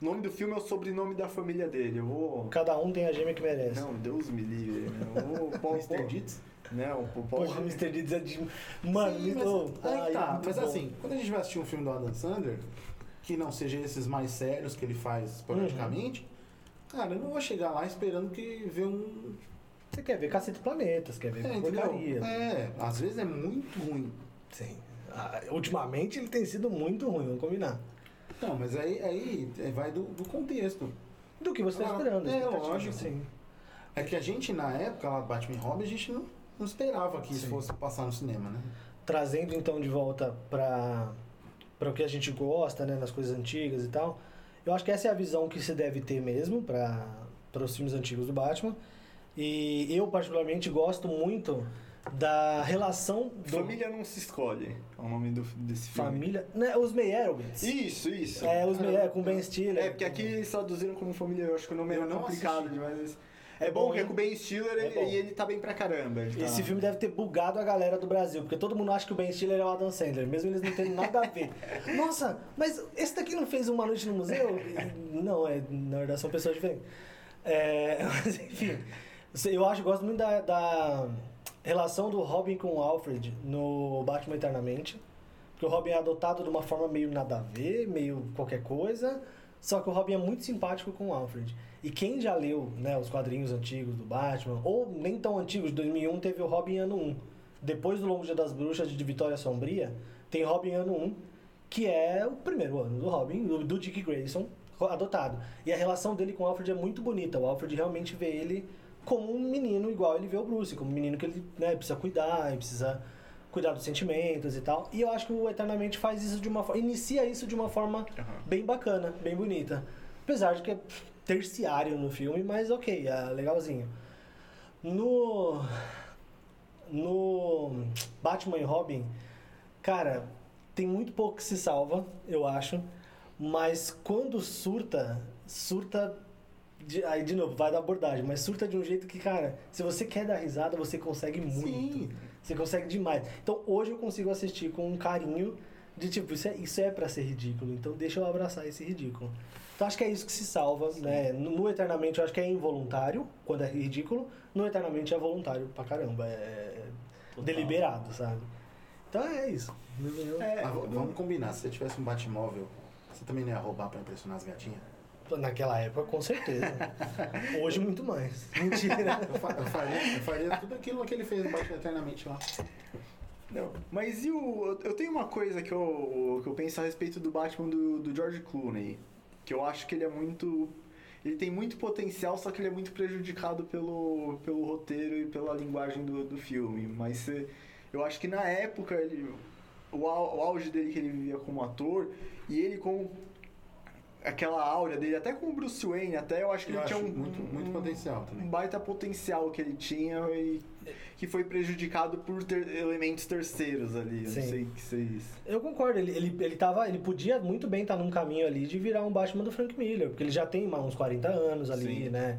o nome do filme é o sobrenome da família dele. Eu vou. Cada um tem a gêmea que merece. Não, Deus me livre. né? Eu vou. <laughs> pô, Mr. Deeds? Não, pô, Poxa, Mr. Deeds é de. Mano, Sim, me mas, dou. aí tá, mas bom. assim, quando a gente vai assistir um filme do Adam Sandler, que não seja esses mais sérios que ele faz esporadicamente, cara, eu não vou chegar lá esperando que ver um. Você quer ver Cacete Planeta, você quer ver É, porcaria. É, às vezes é muito ruim. Sim. Ah, ultimamente ele tem sido muito ruim, vamos combinar. Não, mas aí, aí é, vai do, do contexto. do que você está esperando. é, lógico. Sim. É que a gente, na época lá do Batman Robin, a gente não, não esperava que isso Sim. fosse passar no cinema, né? Trazendo então de volta para para o que a gente gosta, né, nas coisas antigas e tal. Eu acho que essa é a visão que se deve ter mesmo para para os filmes antigos do Batman. E eu particularmente gosto muito da relação do Família não se escolhe. É o nome do, desse filme. família, né, os Meyerowitz. Isso, isso. É, os Ah, Meyer com Ben Stiller. É, porque aqui eles traduziram como família, eu acho que o nome Eu é não complicado assisti. demais. É bom, bom, que é com o Ben Stiller É ele- e ele tá bem pra caramba. tá- Esse filme deve ter bugado a galera do Brasil, porque todo mundo acha que o Ben Stiller é o Adam Sandler, mesmo eles não tendo nada a ver. <laughs> Nossa, mas esse daqui não fez uma noite no museu? Não, é, na verdade são pessoas diferentes. É, <laughs> mas enfim, eu acho, gosto muito da, da relação do Robin com o Alfred no Batman Eternamente. Porque o Robin é adotado de uma forma meio nada a ver, meio qualquer coisa. Só que o Robin é muito simpático com o Alfred. E quem já leu né, os quadrinhos antigos do Batman, ou nem tão antigos, de 2001 teve o Robin ano 1. Depois do Longo Dia das Bruxas de Vitória Sombria, tem Robin ano 1, que é o primeiro ano do Robin, do, Dick Grayson, adotado. E a relação dele com o Alfred é muito bonita. O Alfred realmente vê ele como um menino igual ele vê o Bruce, como um menino que ele né, precisa cuidar, precisa cuidar dos sentimentos e tal. E eu acho que o Eternamente faz isso de uma forma, inicia isso de uma forma bem bacana, bem bonita. Apesar de que terciário no filme, mas ok, é legalzinho. No no Batman e Robin, cara, tem muito pouco que se salva, eu acho. Mas quando surta, surta. De, aí, de novo, vai da abordagem, mas surta de um jeito que, cara, se você quer dar risada, você consegue muito. Sim. Você consegue demais. Então hoje eu consigo assistir com um carinho de tipo, isso é, isso é pra ser ridículo, então deixa eu abraçar esse ridículo. Então acho que é isso que se salva, né? No, Eternamente eu acho que é involuntário, quando é ridículo. No Eternamente é voluntário pra caramba, é Total. deliberado, sabe? Então é isso. É, Ah, vamos combinar, se você tivesse um Batmóvel, você também não ia roubar pra impressionar as gatinhas? Naquela época, com certeza. <laughs> Hoje, muito mais. Mentira. Eu faria, eu faria tudo aquilo que ele fez no Batman Eternamente lá. Não, mas e o. Eu tenho uma coisa que eu, que eu penso a respeito do Batman do, do George Clooney. Que eu acho que ele é muito. Ele tem muito potencial, só que ele é muito prejudicado pelo, pelo roteiro e pela linguagem do, do filme. Mas eu acho que na época, ele, o, o auge dele que ele vivia como ator, e ele com aquela áurea dele, até com o Bruce Wayne, até eu acho que Eu ele tinha acho um, muito- muito um- potencial também. Um baita potencial que ele tinha e que foi prejudicado por ter- elementos terceiros ali. Eu Sim. não sei que vocês. Eu concordo, ele, ele, ele, tava, ele podia muito bem estar num caminho ali de virar um Batman do Frank Miller, porque ele já tem mais uns 40 anos ali, Sim. né?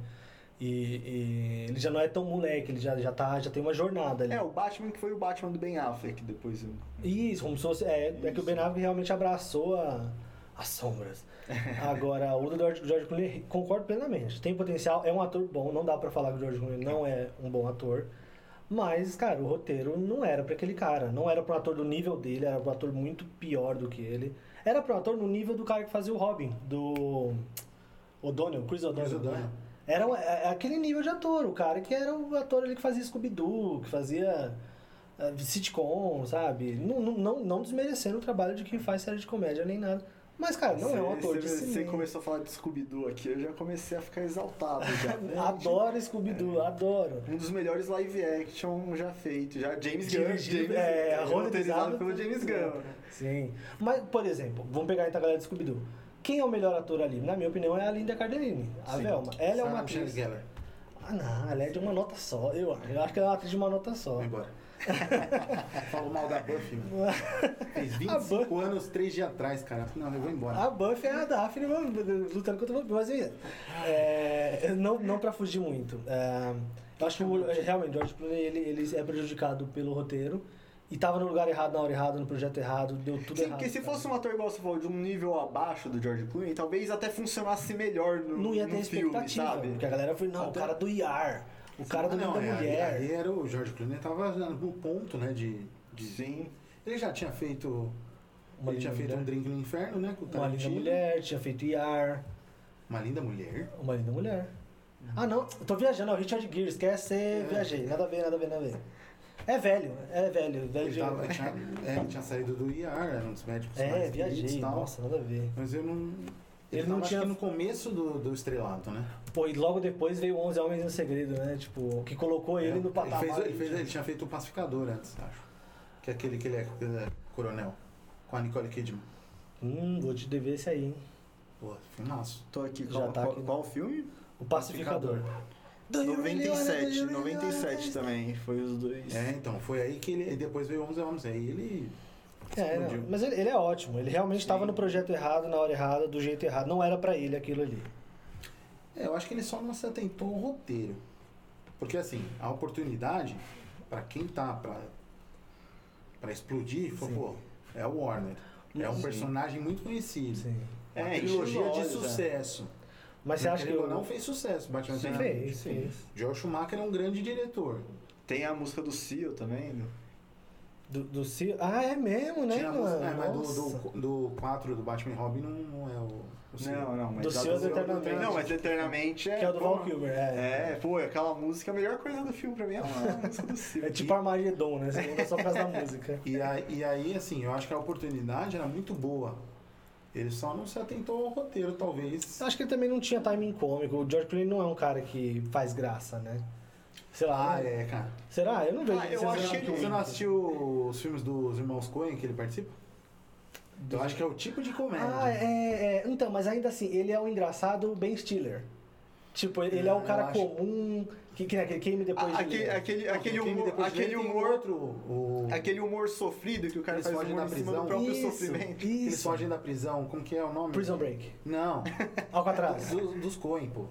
E, e ele já não é tão moleque, ele já, já, tá, já tem uma jornada ali. É, o Batman que foi o Batman do Ben Affleck depois. eu- Isso, como se fosse. É, é que o Ben Affleck realmente abraçou a, as sombras. <laughs> Agora, o do George, George Clooney, concordo plenamente. Tem potencial, é um ator bom, não dá pra falar que o George Clooney não é um bom ator. Mas, cara, o roteiro não era pra aquele cara. Não era um ator do nível dele, era um ator muito pior do que ele. Era um ator no nível do cara que fazia o Robin, do. O'Donnell, Chris O'Donnell. Né? Era é- é aquele nível de ator, o cara que era o ator ali que fazia Scooby-Doo, que fazia eh, sitcom, sabe? Não, não, não, não desmerecendo o trabalho de quem faz série de comédia nem nada. Mas, cara, não é um ator de Você cinema. começou a falar de Scooby-Doo aqui, eu já comecei a ficar exaltado já. <laughs> Adoro Scooby-Doo, adoro. Um dos melhores live action já feito. Já James Gunn. James, é, roteirizado roteirizado pelo James Gunn. Sim. Mas, por exemplo, vamos pegar então a galera de Scooby-Doo. Quem é o melhor ator ali? Na minha opinião, é a Linda Cardellini, a Sim. Velma. Ela é Sarah uma Michelle atriz... Ah, não, ela é de uma nota só, eu acho. Eu acho que ela é uma atriz de uma nota só. Embora. <laughs> Falou mal da Buffy, mano. <laughs> Fez 25 anos, 3 dias atrás, cara. Não, eu vou embora. A Buffy é a Daphne mano, lutando contra o vampiro. Mas enfim, é, não, não pra fugir muito. É, eu acho que o, realmente o George Clooney ele, ele é prejudicado pelo roteiro. E tava no lugar errado, na hora errada, no projeto errado, deu tudo Sim, errado. porque se cara. fosse um ator igual você falou, de um nível abaixo do George Clooney, talvez até funcionasse melhor no, Não ia ter filme, expectativa. sabe? Porque a galera foi, não, o Até- cara do IAR, o cara do Linda não, é, Mulher. Aí era o George Clooney, tava no ponto, né, de... de- Sim. Ele já tinha feito... Uma ele tinha feito mulher. um drink no inferno, né, com o Uma linda mulher, tinha feito IAR. Uma linda mulher? Uma linda mulher. Ah, não, eu tô viajando, é o Richard Gere, esquece, É. viajei. Nada a ver, nada a ver, nada a ver. É velho, é velho, velho Ele, de... tava, tinha, é, ele tinha saído do IAR, era um dos médicos É, mais viajei, nossa, nada a ver. Mas eu não... Ele Ele não tava, tinha. acho que no começo do, do estrelato, né? Pô, e logo depois veio 11 Homens no Segredo, né? Tipo, que colocou ele no ele, patamar. fez, ele, fez- ele tinha feito o Pacificador antes, acho. Que é aquele que ele é, que ele é coronel. Com a Nicole Kidman. Hum, vou te dever esse aí, hein? Pô, filmaço. Tô aqui. Já Qual, tá qual, aqui. qual filme? O Pacificador. 97, 97 também. Foi os dois. É, então, foi aí que ele. e Depois veio 11 Homens. Aí ele. É, não, mas ele, ele é ótimo. Ele realmente estava no projeto errado, na hora errada, do jeito errado. Não era pra ele aquilo ali. É, eu acho que ele só não se atentou ao roteiro. Porque assim, a oportunidade, pra quem tá pra, pra explodir, foi, pô, é o Warner. É um Sim. personagem muito conhecido. Sim. Uma É, trilogia encheu de é. sucesso. Mas você acha que ou não fez sucesso, Batman Sim. Fez, Sim. fez. Joel Schumacher é um grande diretor. Tem a música do Seal também. né? Do, do Cio- Ah, é mesmo, né, Tinha mano? música, é, mas do, do, do 4 do Batman e Robin não, não é o. Não, não, mas Do a Seal do- Eternamente. Não, mas Eternamente é. Que é o do Val Kilmer, é. É, pô, aquela música, a melhor coisa do filme pra mim é a <laughs> música do. É tipo Armagedon, né? Você lembra só por causa da música. E aí, e aí, assim, eu acho que a oportunidade era muito boa. Ele só não se atentou ao roteiro, talvez. Eu acho que ele também não tinha timing cômico. O George Clooney não é um cara que faz graça, né? Sei lá. Ah, é, cara. Será? Eu não vejo. Ah, eu você acho não- que ele- Você não assistiu os filmes dos irmãos Coen que ele participa? Eu acho que é o tipo de comédia. Ah, é, é. Então, mas ainda assim, ele é o engraçado Ben Stiller. Tipo, ele é Ah, o cara eu acho- comum. Que, que, aquele queime depois Ah, de. aquele, aquele, Não, aquele humor, depois aquele humor, outro, o... aquele humor sofrido que o cara Eles faz fogem da do prisão. próprio Isso, sofrimento. Eles Isso. fogem da prisão, como que é o nome? Prison Break. Não, <laughs> Alcatraz. dos, dos Coen, pô.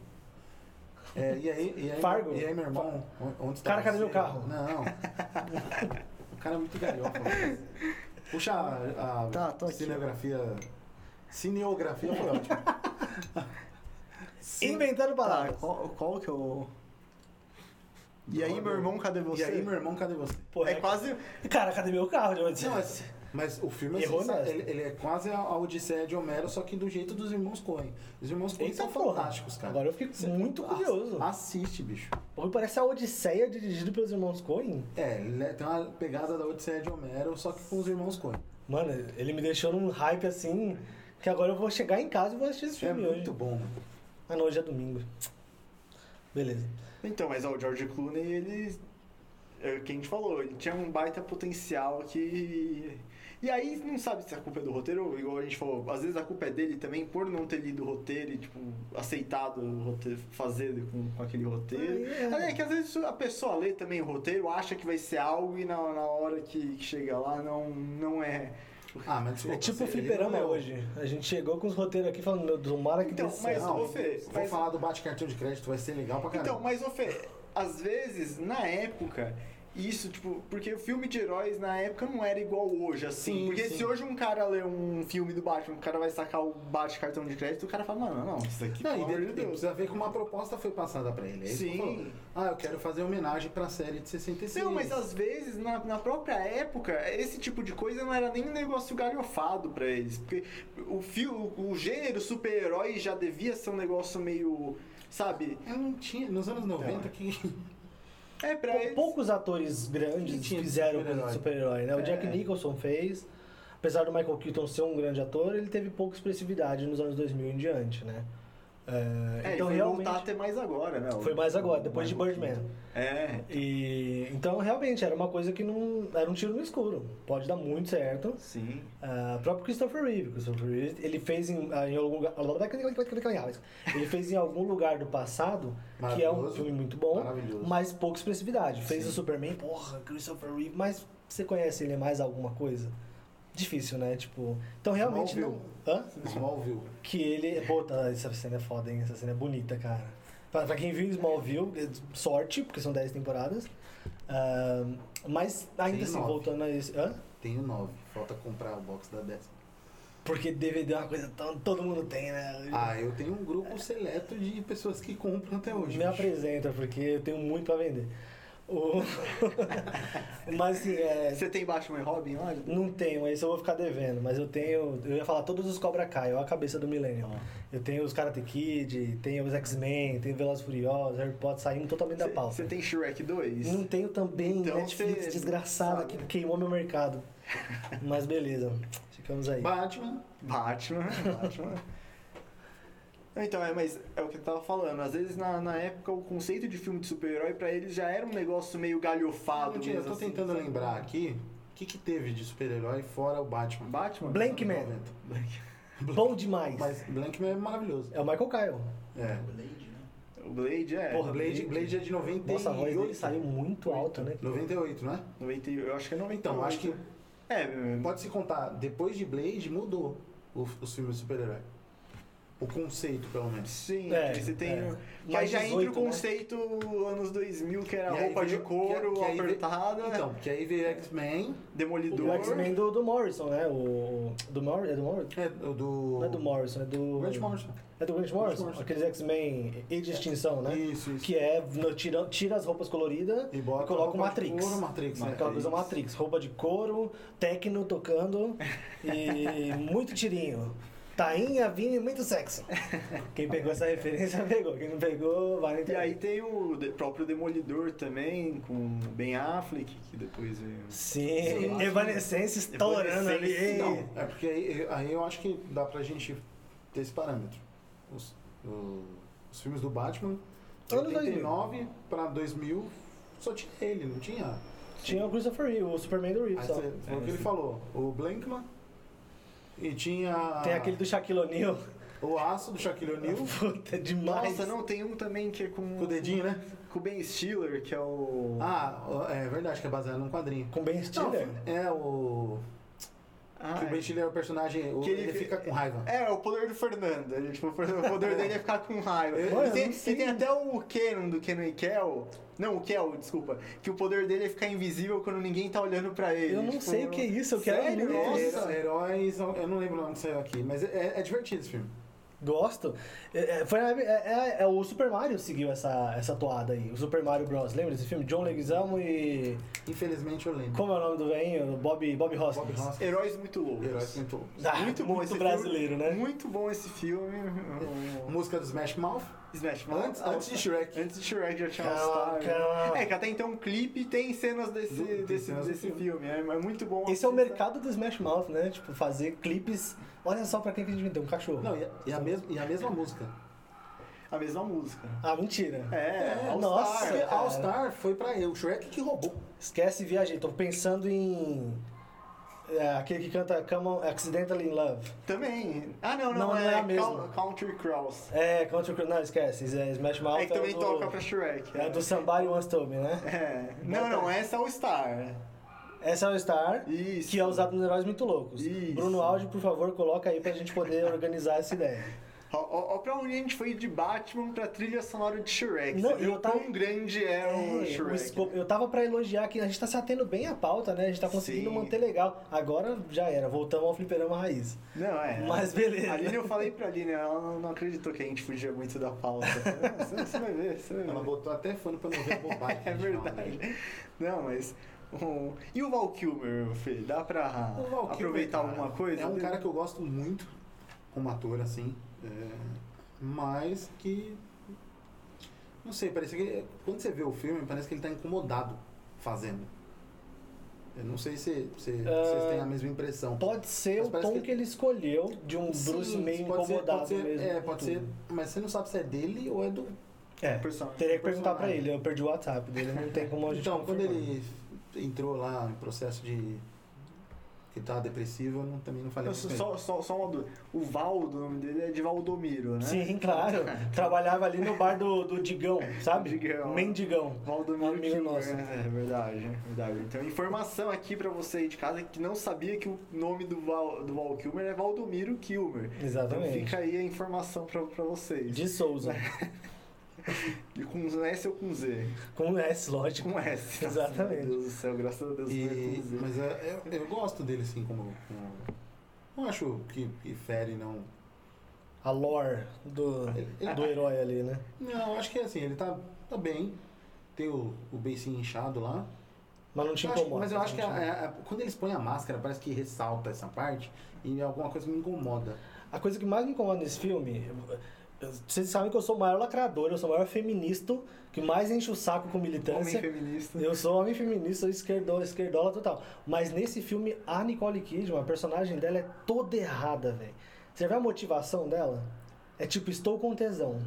É, e aí, e aí, Fargo? E aí, meu irmão, onde está Cara, cadê você? meu carro? Não. o cara é muito galhofa. mano. Puxa a, a Tá, tô aqui, cineografia... Cineografia foi ótimo. <laughs> Inventando Tá, palavras. qual, qual que é o... E aí, meu irmão, cadê você? E aí, meu irmão, cadê você? Pô, É quase... Cara, cadê meu carro? Eu. Não, mas, mas o filme é Errou nessa. ele, ele é quase a, a Odisseia de Homero, só que do jeito dos irmãos Coen. Os irmãos Coen são porra. fantásticos, cara. Agora eu fiquei Você- muito curioso. Assiste, bicho. Parece a Odisseia dirigido pelos irmãos Coen. É, ele é- tem uma pegada da Odisseia de Homero, só que com os irmãos Coen. Mano, ele me deixou num hype assim. Que agora eu vou chegar em casa e vou assistir esse É filme hoje. muito bom, mano. Ah, não, hoje é domingo. Beleza. Então, mas ó, o George Clooney, ele... É o que a gente falou, ele tinha um baita potencial que... E aí não sabe se a culpa é do roteiro, igual a gente falou, às vezes a culpa é dele também por não ter lido o roteiro e, tipo, aceitado o roteiro, fazer com, com aquele roteiro. É. É que às vezes a pessoa lê também o roteiro, acha que vai ser algo e na, na hora que, que chega lá não, não é. Ah, mas desculpa, É tipo o fliperama é hoje. A gente chegou com os roteiros aqui falando, meu, tomara que Então, dê mas certo. Não, ô, Fê, vou mas- falar do bate-cartão de crédito, vai ser legal pra caramba. Então, mas ô Fê, às vezes, na época, isso, tipo, porque o filme de heróis na época não era igual hoje, assim. Sim, porque sim. se hoje um cara lê um filme do Batman, o cara vai sacar o bate cartão de crédito, o cara fala, não, não, não, isso aqui, Não, pelo amor de- de Deus. precisa ver como uma proposta foi passada pra ele. É Sim. falo. Ah, eu quero fazer homenagem pra série de 66. Não, mas às vezes, na, na própria época, esse tipo de coisa não era nem um negócio galhofado pra eles. Porque o, fio, o, o gênero super-herói já devia ser um negócio meio. Sabe? Eu não tinha. Nos anos 90 que. É pra Pou- eles. Poucos atores grandes fizeram super-herói. super-herói, né? O Jack É. Nicholson fez. Apesar do Michael Keaton ser um grande ator, ele teve pouca expressividade nos anos 2000 em diante, né? É, É, então foi realmente voltar a ter mais agora, né? foi mais agora, depois de Michael Birdman. É, E então realmente era uma coisa que não era um tiro no escuro. Pode dar muito certo. sim. O próprio Christopher Reeve, Christopher Reeve, ele fez em, ah, em algum lugar, ele fez em algum lugar do passado que é um filme muito bom, mas pouca expressividade. Fez Sim. o Superman, porra, Christopher Reeve, mas você conhece ele mais alguma coisa? Difícil, né? Tipo, então realmente não. Smallville. Hã? Smallville. Que ele. Puta, essa cena é foda, hein? Essa cena é bonita, cara. Pra, pra quem viu Smallville, é sorte, porque são 10 temporadas. Ah, mas ainda Tem assim, nove. voltando a isso. Hã? Tenho 9. Falta comprar o box da décima. Porque DVD é uma coisa tão. Todo mundo tem, né? Ah, eu tenho um grupo seleto de pessoas que compram até hoje. Me bicho. apresenta, porque eu tenho muito pra vender. O... <laughs> mas assim, é, Você tem Batman e Robin lá? não tenho, isso eu vou ficar devendo, mas eu tenho. Eu ia falar todos os Cobra Kai, ó, a cabeça do Millennium. Ah. Eu tenho os Karate Kid, tenho os X-Men, tenho Velozes e Furiosos, Harry Potter, saímos totalmente da pauta. Você tem Shrek 2? Não tenho também Então Netflix cê desgraçada que queimou meu mercado. <laughs> Mas beleza, ficamos aí. Batman. Batman, Batman. Então, é, mas é o que eu tava falando. Às vezes, na, na época, o conceito de filme de super-herói pra eles já era um negócio meio galhofado. Não, eu tô assim, tentando sabe? lembrar aqui o que, que teve de super-herói fora o Batman. Batman? Blank Man. 90. Bom demais. Mas Blankman é maravilhoso. É o Michael Kyle. É. O Blade é. Porra, Blade, Blade é de 98. Nossa, a voz dele saiu muito alta, né? 98, não é? 90, eu acho que é 98. Então, acho que É, pode se contar, depois de Blade mudou o- os filmes de super-herói. O conceito, pelo menos. sim, É, você tem. é. Que aí já 18, entra o conceito anos 2000, que era E roupa de veio- couro, que- que aí veio- apertada, Então, que aí veio X-Men, demolidor. O X-Men do, do Morrison, né? O. Do Morrison? É do Morrison? é, o do... Não é do Morrison, é do. Grant Morrison. É do Grant Morrison? Morrison. Aqueles X-Men e de extinção, né? Isso, isso. Que é, no- tira, tira as roupas coloridas E bota coloca o de Matrix. couro, Matrix, né? Aquela coisa Matrix. Roupa de couro, techno tocando <laughs> e muito tirinho. Tainha, Vini, muito sexo. <laughs> Quem pegou essa referência <laughs> pegou. Quem não pegou, vai no E aí tem o próprio Demolidor também, com Ben Affleck, que depois veio. Sim. Evanescence estourando ali. Não, é porque aí, aí eu acho que dá pra gente ter esse parâmetro. Os, o- os filmes do Batman, de Anos 89 pra 2000, só tinha ele, não tinha... Tinha o Christopher Reeve, o Superman do Aí Reeve só. você- foi o que ele falou, o Blankman e tinha Tem aquele do Shaquille O'Neal. o aço do Shaquille O'Neal <laughs> Puta, demais. Nossa, não, tem um também que é com. com o dedinho, né? Com o Ben Stiller, que é o. Ah, é verdade, que é baseado num quadrinho. Com Ben Não, Stiller. é o... Ah, que o Ben Stiller é o personagem, o- Que ele, ele fica com raiva. É, o poder do Fernando. Ele, tipo, o poder <laughs> dele é ficar com raiva. Olha, E tem, e tem até o Kenon do Kenon e Kel. Não, o Kel, desculpa. Que o poder dele é ficar invisível quando ninguém tá olhando pra ele. Eu não Tipo, sei o que é isso, eu quero Sério? Nossa. Heróis, eu não lembro o nome que saiu aqui, mas é, é divertido esse filme. Gosto. É, é, foi, é, é- é o Super Mario seguiu essa, essa toada aí. O Super Mario Bros. Lembra desse filme? John Leguizamo e. Infelizmente eu lembro. Como é o nome do velhinho? Bob, Bob Hoskins. Bob Hoskins. Heróis muito loucos. Heróis muito loucos. Ah, muito bom esse brasileiro, filme. né? Muito bom esse filme. <laughs> Música do Smash Mouth. Smash Mouth. Antes, antes de Shrek. Antes de Shrek já tinha Calma, Star. calma. É, que até então o clipe tem cenas desse, Do- tem desse, cenas desse filme. filme. É, é muito bom. Esse é o mercado do Smash Mouth, né? Tipo, fazer clipes. Olha só pra quem que a gente vendeu, um cachorro. Não, e a, e a mesma, e a mesma música. A mesma música. Ah, mentira. É, All nossa. Star. All Star foi pra ele, o Shrek que roubou. Esquece viajei. Tô pensando em. é, aquele que canta Come on, Accidentally in Love. Também. Ah, não, não, Não, não é, é a mesma. Country Cross. É, Country Cross. Não, esquece. É Smash Mouth. É que também do, toca pra Shrek. É do Somebody Once Told Me, né? É. Não, não, essa é All Star. Essa é o Star, Isso. que é usado nos Heróis Muito Loucos. Isso. Bruno Aldi, por favor, coloca aí pra gente poder organizar essa ideia. Ó pra onde a gente foi de Batman pra trilha sonora de Shrek. Não, eu tava- quão grande é, o É, Shrek. o escopo- eu tava pra elogiar que a gente tá se atendo bem à pauta, né? A gente tá conseguindo Sim. manter legal. Agora já era, voltamos ao fliperama raiz. Não, é. Mas beleza. A Aline, eu falei pra Aline, ela não, acreditou que a gente fugia muito da pauta. Você, você vai ver, você vai ver. Ela botou até fone pra não ver a bobagem. <laughs> É né? verdade. Não, mas. Um, <laughs> E o Val Kilmer, Fê? Dá pra Kilmer, aproveitar cara, alguma coisa? É um cara que eu gosto muito como ator, assim. é, mas que. Não sei, parece que. Quando você vê o filme, parece que ele tá incomodado fazendo. Eu não sei se, se Ah, vocês têm a mesma impressão. Pode ser o tom que... que- ele escolheu de um Sim, Bruce meio pode ser- incomodado pode ser, mesmo. É, pode tudo. ser. Mas você não sabe se é dele ou é do. É, Personagem. teria que perguntar pra ele. Eu perdi o WhatsApp dele, não tem como a gente Então, quando ele entrou lá em processo de. que tava depressivo, eu não- também não falei ele. só, só, só uma dúvida. O Valdo, o nome dele é de Valdomiro, né? Sim, claro. <laughs> Trabalhava ali no bar do, do Digão, sabe? Digão. Mendigão. Valdomiro Amigo Kilmer, nosso. É verdade, é verdade. Então, informação aqui pra você aí de casa que não sabia que o nome do Val, do Val Kilmer é Valdomiro Kilmer. Exatamente. Então fica aí a informação pra, pra vocês. De Souza. <laughs> <laughs> E com Z ou com Z? Com S, lógico. Com S. Exatamente. Meu Deus do céu, graças a Deus. é E, mas é, eu, eu gosto dele assim como. como- não acho que, que fere, não. A lore do, Ele- do herói ali, né? Não, acho que assim, ele tá, tá bem. Tem o, o beicinho inchado lá. Mas não te Eu acho- incomoda. mas eu acho que te a- a- quando eles põem a máscara, parece que ressalta essa parte e alguma coisa me incomoda. A coisa que mais me incomoda nesse filme. Vocês sabem que eu sou o maior lacrador, eu sou o maior feminista que mais enche o saco com Homem militância. feminista. Eu sou homem feminista, sou esquerdola, esquerdola total. Mas nesse filme, a Nicole Kidman, a personagem dela é toda errada, velho. Você vê a motivação dela? É tipo, estou com tesão.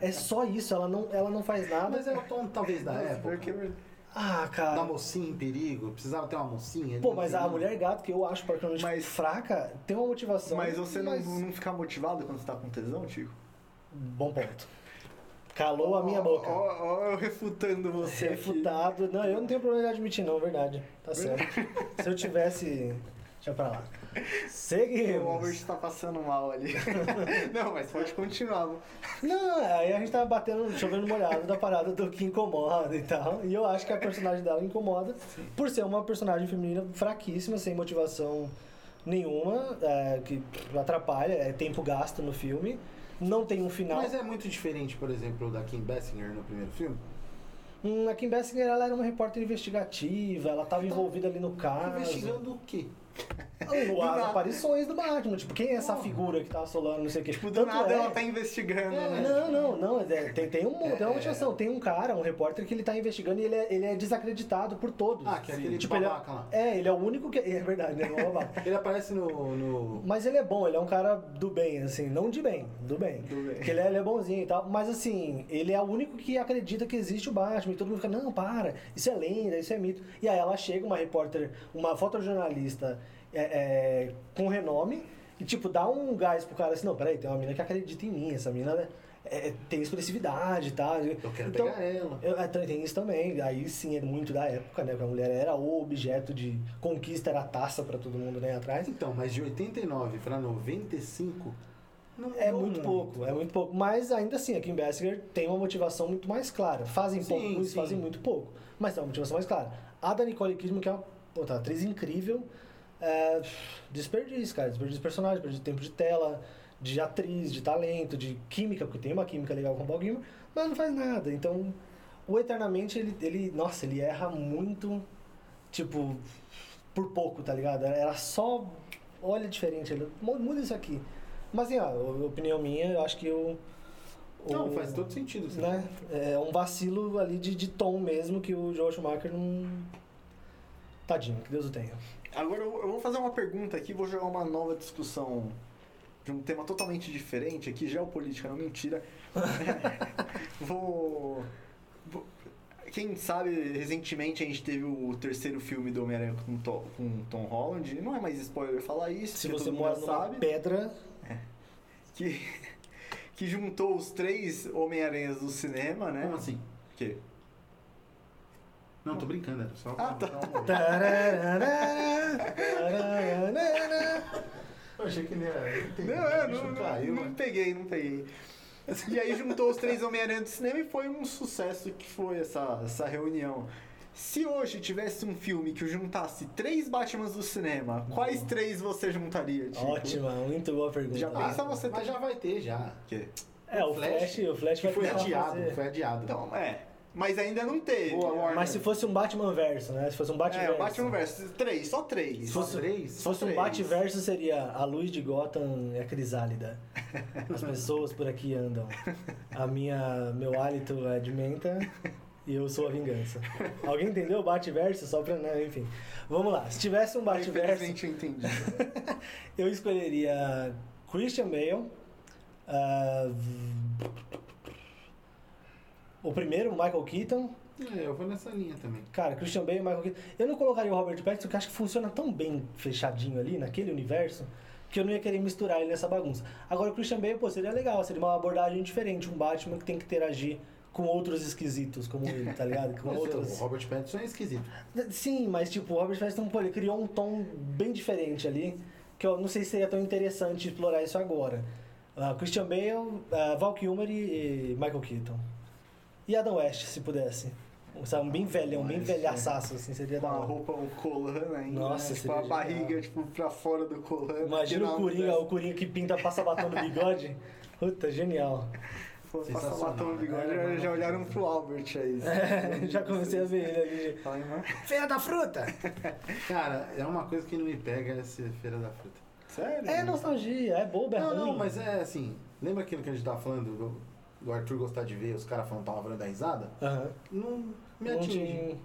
É só isso, ela não, ela não faz nada. Mas é o tom, talvez, da época. Porque- Ah, Da cara. mocinha em perigo, precisava ter uma mocinha. ali Pô, mas a perigo. mulher gato, que eu acho particularmente Mas- fraca, tem uma motivação. Mas você não, mas- não fica motivado quando você tá com tesão, Tico? Bom ponto. Calou a minha boca. Ó, ó, eu refutando você aqui. Refutado. Não, eu não tenho problema de admitir, não, verdade. Tá certo. Se eu tivesse. Deixa pra lá. O Albert Seguimos. tá passando mal ali. <laughs> não, mas pode continuar. Não, aí a gente tava batendo, chovendo molhado da parada do que incomoda e tal. E eu acho que a personagem dela incomoda por ser uma personagem feminina fraquíssima, sem motivação nenhuma, é, que atrapalha, é tempo gasto no filme. Não tem um final. Mas é muito diferente, por exemplo, da Kim Basinger no primeiro filme. Hum, a Kim Basinger ela era uma repórter investigativa, ela tava envolvida ali no caso. Investigando o quê? As nada. aparições do Batman, tipo, quem é essa figura que tá assolando, não sei o quê. Tipo, do Tanto nada é- ela tá investigando. É, né? Não, não, não. é, tem, tem, um, tem uma motivação. Tem um cara, um repórter, que ele tá investigando e ele é, ele é desacreditado por todos. Ah, que é aquele tipo, ele é, babaca lá. é, ele é o único que. É verdade, né? É um. Ele aparece no. no... Mas ele é bom, ele é um cara do bem, assim, não de bem, do bem. Do bem. Porque ele é, ele é bonzinho e tal. Mas assim, ele é o único que acredita que existe o Batman. E todo mundo fica, não, para, isso é lenda, isso é mito. E aí ela chega, uma repórter, uma fotojornalista é, é, com renome, e tipo, dá um gás pro cara assim, não, peraí, tem uma mina que acredita em mim, essa mina né, é, tem expressividade e tal. Eu quero Então, pegar ela. eu- é, tem isso também, aí sim é muito da época, né? Porque a mulher era o objeto de conquista, era a taça pra todo mundo né, atrás. Então, mas de 89 pra 95, não É mudou muito pouco, é muito pouco. Mas ainda assim, a Kim Basinger tem uma motivação muito mais clara. Fazem Sim, pouco, sim. fazem muito pouco. Mas tem uma motivação mais clara. A da Nicole Kidman, que é uma puta, atriz incrível, é, desperdício, cara. Desperdício de personagem, desperdício de tempo de tela, de atriz, de talento, de química, porque tem uma química legal com o Paul mas não faz nada. Então, o Eternamente, ele, ele, nossa, ele erra muito, tipo, por pouco, tá ligado? Era só, olha diferente, ele mu- muda isso aqui. Mas, assim, ó, a opinião minha, eu acho que o... o- Não, faz todo sentido. sim. né? É um vacilo ali de, de tom mesmo que o Joel Schumacher não... Tadinho, que Deus o tenha. Agora eu eu vou fazer uma pergunta aqui, vou jogar uma nova discussão de um tema totalmente diferente aqui, geopolítica, não mentira. <laughs> vou, vou- Quem sabe, recentemente a gente teve o terceiro filme do Homem-Aranha com, Tom- com Tom Holland. Não é mais spoiler falar isso, Se você mora numa sabe. pedra... Que, que juntou os três Homem-Aranhas do cinema, né? Como assim? Que? Não, tô brincando, era só. Ah, tá. Eu achei que ele ia. Não, é, não, não, não peguei, não peguei. E aí juntou os três Homem-Aranha do cinema e foi um sucesso que foi essa, essa reunião. Se hoje tivesse um filme que juntasse três Batmans do cinema, quais três você juntaria? Tipo? Ótima, muito boa pergunta. Já pensa você Mas ter- já vai ter já. Que? É, o O Flash, Flash, o Flash Que vai foi adiado, fazer. foi adiado. Então, é. Mas ainda não teve. Mas se fosse um Batman verso, né? Se fosse um Batman É, o Batman versus três, só três. Se Só fosse, três? se fosse Só um três. Batverso seria a luz de Gotham é crisálida. As pessoas por aqui andam. A minha, meu hálito é de menta e eu sou a vingança. Alguém entendeu o Batverso? Só pra, né, enfim. Vamos lá. Se tivesse um Batverso, Infelizmente eu entendi. <laughs> eu escolheria Christian Bale. ah, o primeiro, Michael Keaton. É, eu vou nessa linha também. Cara, Christian Bale e Michael Keaton. Eu não colocaria o Robert Pattinson, porque acho que funciona tão bem fechadinho ali, naquele universo, que eu não ia querer misturar ele nessa bagunça. Agora, o Christian Bale, pô, seria legal, seria uma abordagem diferente. Um Batman que tem que interagir com outros esquisitos, como ele, tá ligado? Com <laughs> Mas outros... o Robert Pattinson é esquisito. Sim, mas tipo, o Robert Pattinson, pô, ele criou um tom bem diferente ali, que eu não sei se seria tão interessante explorar isso agora. Ah, Christian Bale, ah, Val Kilmer e Michael Keaton. E Adam West, se pudesse. Sabe, um bem velhão, bem West, velhaçaço, assim, seria da a hora. roupa, o colã ainda. Nossa, né? Tipo, a barriga, tipo, pra fora do colã. Imagina o Coringa, não- o Coringa que pinta, passa batom no bigode. Puta, genial. Pô, Passa batom no bigode, né? já, já olharam pro Albert aí. <laughs> É, já comecei a ver ele ali. Feira da fruta! <laughs> Cara, é uma coisa que não me pega essa Feira da Fruta. Sério? É nostalgia, é bobo, é Não, ruim. não, mas é assim. Lembra aquilo que a gente tava falando do, Arthur gostar de ver os caras falando palavrão e dar risada? Aham. Não me atinge.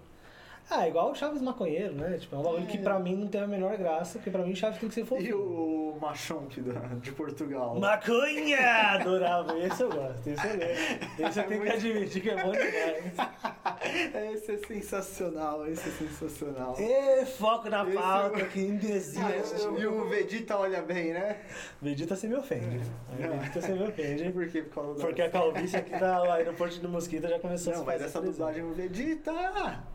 Ah, igual o Chaves Maconheiro, né? Tipo, é um bagulho que pra mim não tem a menor graça, porque pra mim Chaves tem que ser E fofinho. o Machonk de Portugal. Maconha! <laughs> Adorava, esse eu gosto, esse eu lembro. Esse eu tenho que admitir que é bom demais. <laughs> Esse é sensacional, esse é sensacional. E foco na Esse pauta, eu- que imbecil. E o Vegeta olha bem, né? Vegeta você me ofende. Aí Vegeta você me ofende. Por quê? Por Porque a <laughs> calvície aqui tá no Porto do Mosquito já começou Não, a se mas fazer essa dublagem no Vegeta,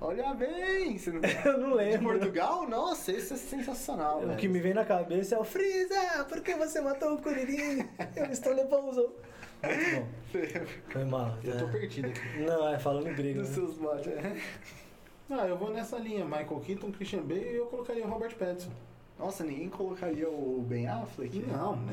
olha bem. Você não... <laughs> Eu não De lembro. Portugal? Nossa, esse é sensacional, O velho. que me vem na cabeça é o Freeza, por que você matou o Kuririn? <laughs> Eu estou nervoso. Muito bom. <laughs> Foi mal. Eu tô tá? perdido aqui. Não, é falando em grego. Dos Né? seus bots, é. Ah, eu vou nessa linha. Michael Keaton, Christian Bale e eu colocaria o Robert Pattinson. Nossa, ninguém colocaria o Ben Affleck? Não, não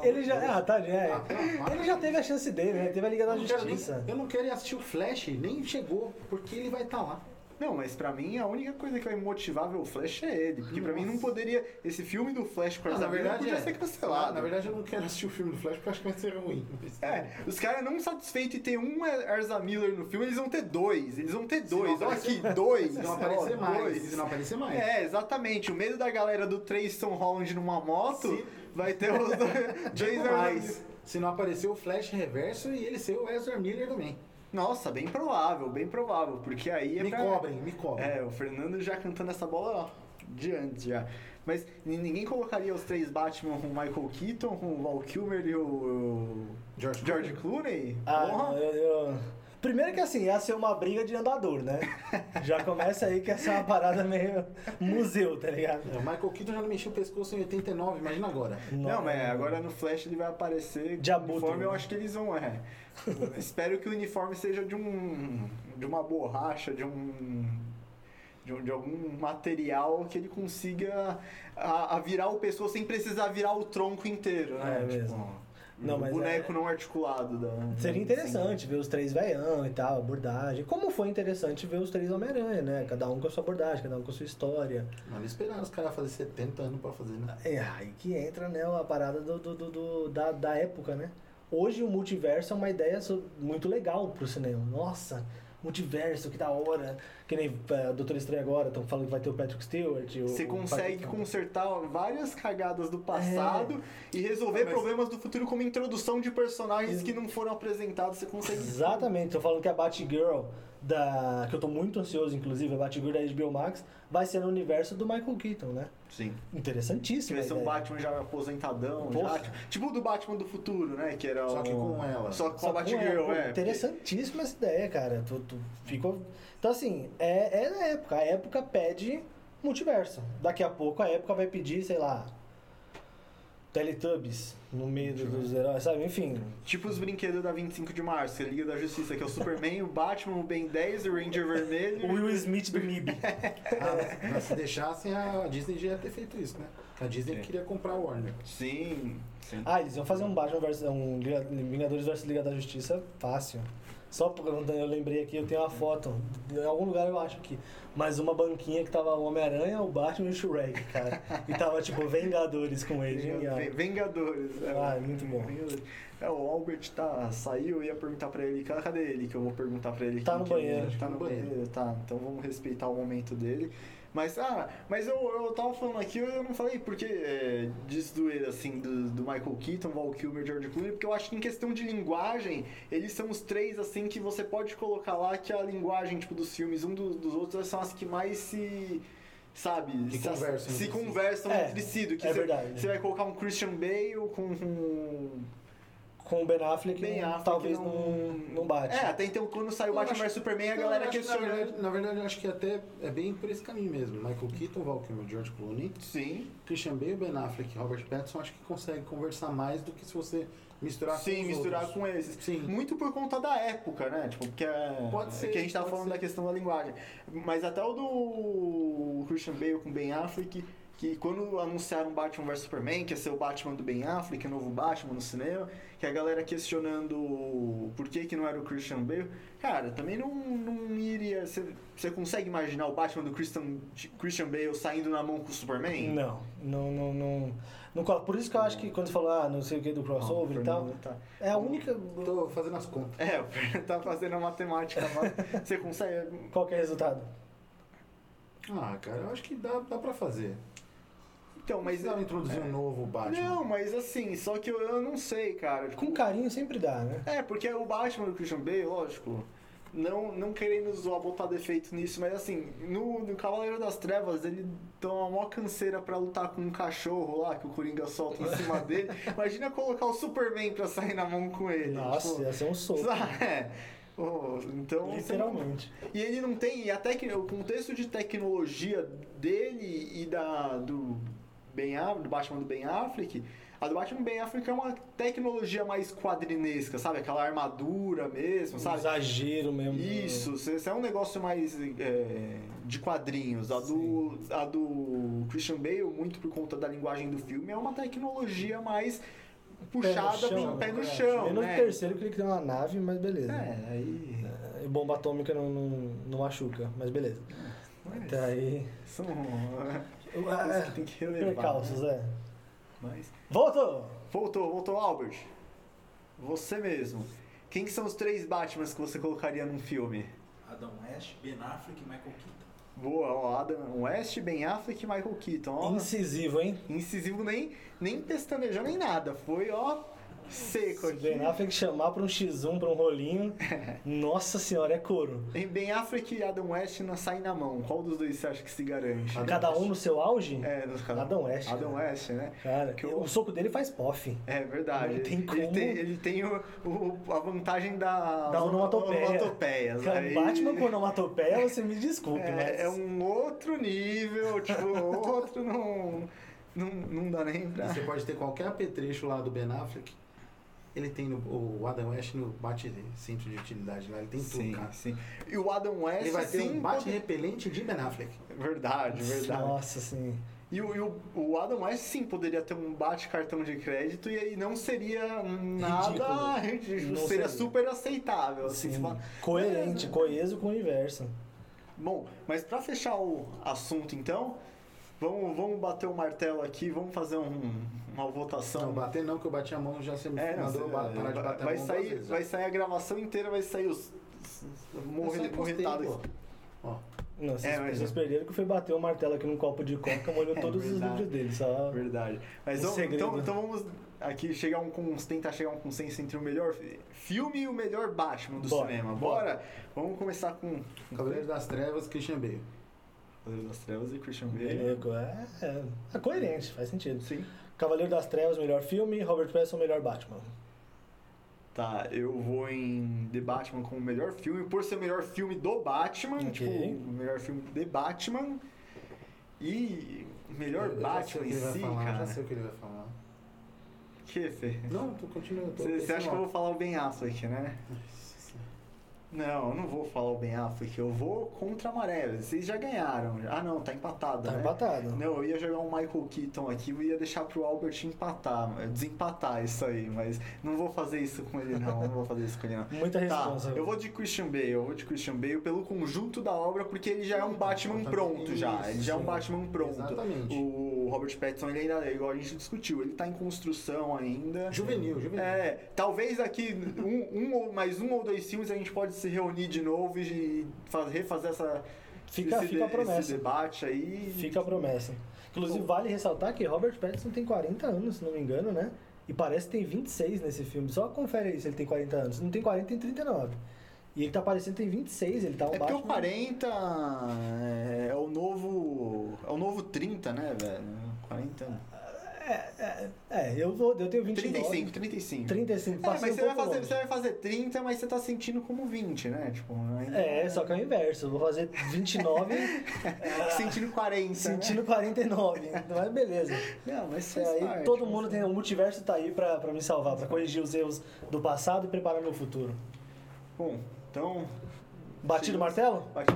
que ele já. Ah, tá, é. Ah, pelo Ele já teve a chance dele, né? Teve a Liga da quero nem- Justiça. eu não quero ir assistir o Flash, nem chegou, porque ele vai estar lá. Não, mas pra mim a única coisa que vai motivar ver o Flash é ele. Porque pra mim não poderia. Esse filme do Flash com Ah, essa verdade, podia é. ser cancelado. Na verdade, eu não quero assistir o filme do Flash porque eu acho que vai ser ruim. É, os caras não satisfeitos em ter um Erza Miller no filme, eles vão ter dois. Eles vão ter dois. Olha aqui, dois. <laughs> Se não ó, aparecer mais. dois. Se não aparecer mais. É, exatamente. O medo da galera do Trayson Holland numa moto Se- vai ter os dois. <laughs> Mais, se não aparecer o Flash reverso e ele ser o Ezra Miller também. Nossa, bem provável, bem provável. Porque aí é Me pra... cobrem, me cobrem. É, o Fernando já cantando essa bola ó, de antes já. Mas ninguém colocaria os três Batman com o Michael Keaton, com o Val Kilmer e o George George Clooney? Ah, Porra. eu, eu- Primeiro que assim, ia ser uma briga de andador, né? <laughs> Já começa aí que essa é uma parada meio museu, tá ligado? É, o Michael Keaton já não mexeu o pescoço em 89, imagina agora. Não, mas agora no Flash ele vai aparecer De abutre, uniforme, eu né? acho que eles vão, é. <laughs> Espero que o uniforme seja de um de uma borracha, de um de, um- de algum material que ele consiga a, a virar o pescoço sem precisar virar o tronco inteiro, né? É mesmo. Não, o mas boneco é- não articulado da Seria interessante ver os três veião e tal, abordagem. Como foi interessante ver os três Homem-Aranha, né? Cada um com a sua abordagem, cada um com a sua história. Mano, esperar os caras fazer 70 anos pra fazer, né? É aí que entra, né, a parada do, do- do- do- da, da época, né? Hoje o multiverso é uma ideia muito legal pro cinema. Nossa, multiverso, que da hora. Que nem é, Doutor Estranho agora, estão falando que vai ter o Patrick Stewart. o- Você o consegue Patrick- consertar várias cagadas do passado e resolver Mas- problemas do futuro como introdução de personagens que não foram apresentados. Você consegue. Exatamente, tô falando que a Batgirl, da, que eu tô muito ansioso, inclusive, a Batgirl da HBO Max, vai ser no universo do Michael Keaton, né? Sim. Interessantíssimo. Vai ser um. Batman já aposentadão, já, tipo o do Batman do futuro, né? Que era Só que com ela. Só com Só a Batgirl, é. Interessantíssima essa ideia, cara. Tu, tu ficou... Então, assim, é, é a época. A época pede multiverso. Daqui a pouco a época vai pedir, sei lá, Teletubbies no meio do- dos heróis, sabe? Enfim. Tipo os brinquedos da 25 de março, que é a Liga da Justiça, que é o Superman, o Batman, o Ben 10, o Ranger Vermelho. O Will Smith do MIB. <laughs> Ah, mas se deixassem, a Disney já ia ter feito isso, né? A Disney É. queria comprar o Warner. Sim, sim. Ah, eles iam fazer um Batman versus um Vingadores versus Liga da Justiça fácil. Só porque eu lembrei aqui, eu tenho uma foto. Em algum lugar eu acho que. Mas uma banquinha que tava o Homem-Aranha, o Batman e o Shrek, cara. E tava tipo Vingadores com ele. Genial. Vingadores. é. Ah, muito bom. É, o Albert tá, saiu, eu ia perguntar pra ele, "Ca- cadê ele? Que eu vou perguntar pra ele. Tá quem no que ele é. banheiro. Tá no banheiro, tá. Então vamos respeitar o momento dele. Mas, ah, mas eu, eu tava falando aqui, eu não falei porque é, de zoeira, assim, do, do Michael Keaton, Val Kilmer, George Clooney, porque eu acho que em questão de linguagem, eles são os três, assim, que você pode colocar lá que a linguagem, tipo, dos filmes, um dos, dos outros, são as que mais se... Sabe? Que se, conversam se entre si. conversam É, entre si. Do que é você, verdade. você vai colocar um Christian Bale com um Com o Ben Affleck, Ben Affleck talvez não, não, não bate. É, até então quando saiu Batman vs Superman, a Não, galera eu acho que, na questionou. verdade, na verdade, eu acho que até é bem por esse caminho mesmo. Michael Keaton, Val Kilmer, George Clooney, Sim, Christian Bale, Ben Affleck Robert Pattinson, acho que consegue conversar mais do que se você misturar com sim, os misturar outros. com esses. Sim. Muito por conta da época, né? Tipo, porque é, Pode ser, que a gente tava falando ser. da questão da linguagem. Mas até o do Christian Bale com Ben Affleck, que quando anunciaram Batman vs Superman, que ia ser o Batman do Ben Affleck, o novo Batman no cinema, que a galera questionando por que, que não era o Christian Bale, cara, também não, não iria. Você, consegue imaginar o Batman do Christian, Christian Bale saindo na mão com o Superman? Não, não, não, não, não. Por isso que eu acho que quando você falou, ah, não sei o que do crossover Não, e tal, tá- é a única. Tô fazendo as contas. É, tá fazendo a matemática. mas Você consegue. Qual que é o resultado? Ah, cara, eu acho que dá, dá pra fazer. Então, mas. Precisava introduzir um novo Batman. Não, mas assim, só que eu, eu não sei, cara. Tipo, Com carinho sempre dá, né? É, porque o Batman do Christian Bale, lógico, não, não querendo zoar, botar defeito nisso, mas assim, no, no Cavaleiro das Trevas, ele toma uma maior canseira pra lutar com um cachorro lá, que o Coringa solta em cima <laughs> dele. Imagina colocar o Superman pra sair na mão com ele. Nossa, tipo, ia ser um soco. <laughs> é. Pô, então, Literalmente. e ele não tem. E a tec... o contexto de tecnologia dele e da do, ben do Batman do Ben Affleck. A do Batman do Ben Affleck é uma tecnologia mais quadrinesca, sabe? Aquela armadura mesmo, Um sabe? exagero mesmo. Isso, isso é um negócio mais é, de quadrinhos. A do, a do Christian Bale, muito por conta da linguagem do filme, é uma tecnologia mais puxada chão, pro pé no é. chão. Menos né? terceiro que ele criou uma nave, mas beleza. É, aí. E bomba atômica não, não, não machuca, mas beleza. Mas Até aí. São <laughs> É, que tem que relevar. percalços, né? é. Mas... Voltou! Voltou, voltou, Albert. Você mesmo. Quem que são os três Batmans que você colocaria num filme? Adam West, Ben Affleck e Michael Keaton. Boa, ó, Adam West, Ben Affleck e Michael Keaton. Ó, Incisivo, hein? incisivo nem, nem pestanejou nem nada. Foi, ó, seco Se aqui. Ben Affleck chamar pra um X1, pra um rolinho, <laughs> nossa senhora, é couro. Em Ben Affleck e Adam West não saem na mão. Qual dos dois você acha que se garante? Adam Cada West. um no seu auge? É, nos cada... Adam West, Adam cara. West, né? Cara, Que o- o soco dele faz pof. É verdade. Não tem ele, como. tem, ele tem o, o- a vantagem da, Da onomatopeia. onomatopeias. Cara, Aí- Batman com onomatopeia, você me desculpe, mas... É, é um outro nível, tipo, outro não, não, não dá nem E pra... você pode ter qualquer apetrecho lá do Ben Affleck. Ele tem no, o Adam West no bate centro de utilidade lá, ele tem Sim, tudo, cara. sim. E o Adam West, Ele vai ter sim, um bate pode- repelente de Ben Affleck. Verdade, verdade. Nossa, sim. E, o, e o, o Adam West, sim, poderia ter um bate-cartão de crédito e aí não seria nada ridículo. Não seria seria. super aceitável. Assim, Sim. fala, Coerente, coeso com o universo. Bom, mas pra fechar o assunto então, vamos, vamos bater o martelo aqui, vamos fazer um- uma votação. Não, bater não, que eu bati a mão já você me É, não, mandou parar de vai, bater vai a mão sair, duas vezes, vai sair a gravação inteira, vai sair os, os Eu só morre, encostei, morretados. pô. Ó, Não, vocês, É, mas- vocês perderam que foi bater o martelo aqui num copo de coca, molhou <laughs> É todos os verdade. livros dele. Só... Verdade. Mas Um então, então vamos aqui chegar um cons- tentar chegar a um consenso entre o melhor filme e o melhor Batman do Bora, cinema. bora. Bora? Vamos começar com Cavaleiro das Trevas, Christian Bale. Cavaleiro das Trevas e Christian Bale. É, é, é coerente, faz sentido. Sim. Cavaleiro das Trevas, melhor filme, Robert Pattinson, melhor Batman. Tá, eu vou em The Batman como o melhor filme, por ser o melhor filme do Batman, Ok. tipo, o melhor filme de Batman. E o melhor Eu- Batman em si, falar, cara. Já sei o que ele vai falar. Que, Fê? Não, tu continua. eu tô Você pensando acha que eu vou falar o Ben Affleck, né? <laughs> Não, eu não vou falar o Ben Affleck, eu vou contra a maré. Vocês já ganharam. Ah, não, tá empatado, Tá né? empatado. Não, eu ia jogar um Michael Keaton aqui, eu ia deixar pro Albert empatar, desempatar isso aí, mas não vou fazer isso com ele não, não vou fazer isso com ele não. <laughs> Muita Tá, responsa. eu vou de Christian Bale, eu vou de Christian Bale pelo conjunto da obra, porque ele já é um Batman pronto já, ele já é um Batman pronto. exatamente. O Robert Pattinson, ele ainda, igual a gente discutiu, ele tá em construção ainda. Juvenil, juvenil. É, talvez daqui um, um ou mais um ou dois filmes a gente pode se reunir de novo e faz- refazer essa Fica, esse, fica a promessa. esse debate aí. Fica a promessa. Inclusive, vale ressaltar que Robert Pattinson tem 40 anos, se não me engano, né? E parece que tem 26 nesse filme. Só confere aí se ele tem 40 anos. Se não tem 40, tem 39. E ele tá parecendo tem 26, ele tá um É porque o Batman... 40 é, é o novo. É o novo 30, né, velho? 40. É, eu, vou, eu tenho 29. 35, 35. 35, É, mas um você vai, fazer, longe. você vai fazer 30, mas você tá sentindo como 20, né? Tipo, ainda É, só que é o inverso. Eu vou fazer 29 <laughs> Sentindo 40. sentindo Né? 49. Mas beleza. Não, mas É, aí parte, todo mundo tem. O multiverso tá aí pra, pra me salvar, pra corrigir os erros do passado e preparar meu futuro. Bom, então. Batido o martelo? bate-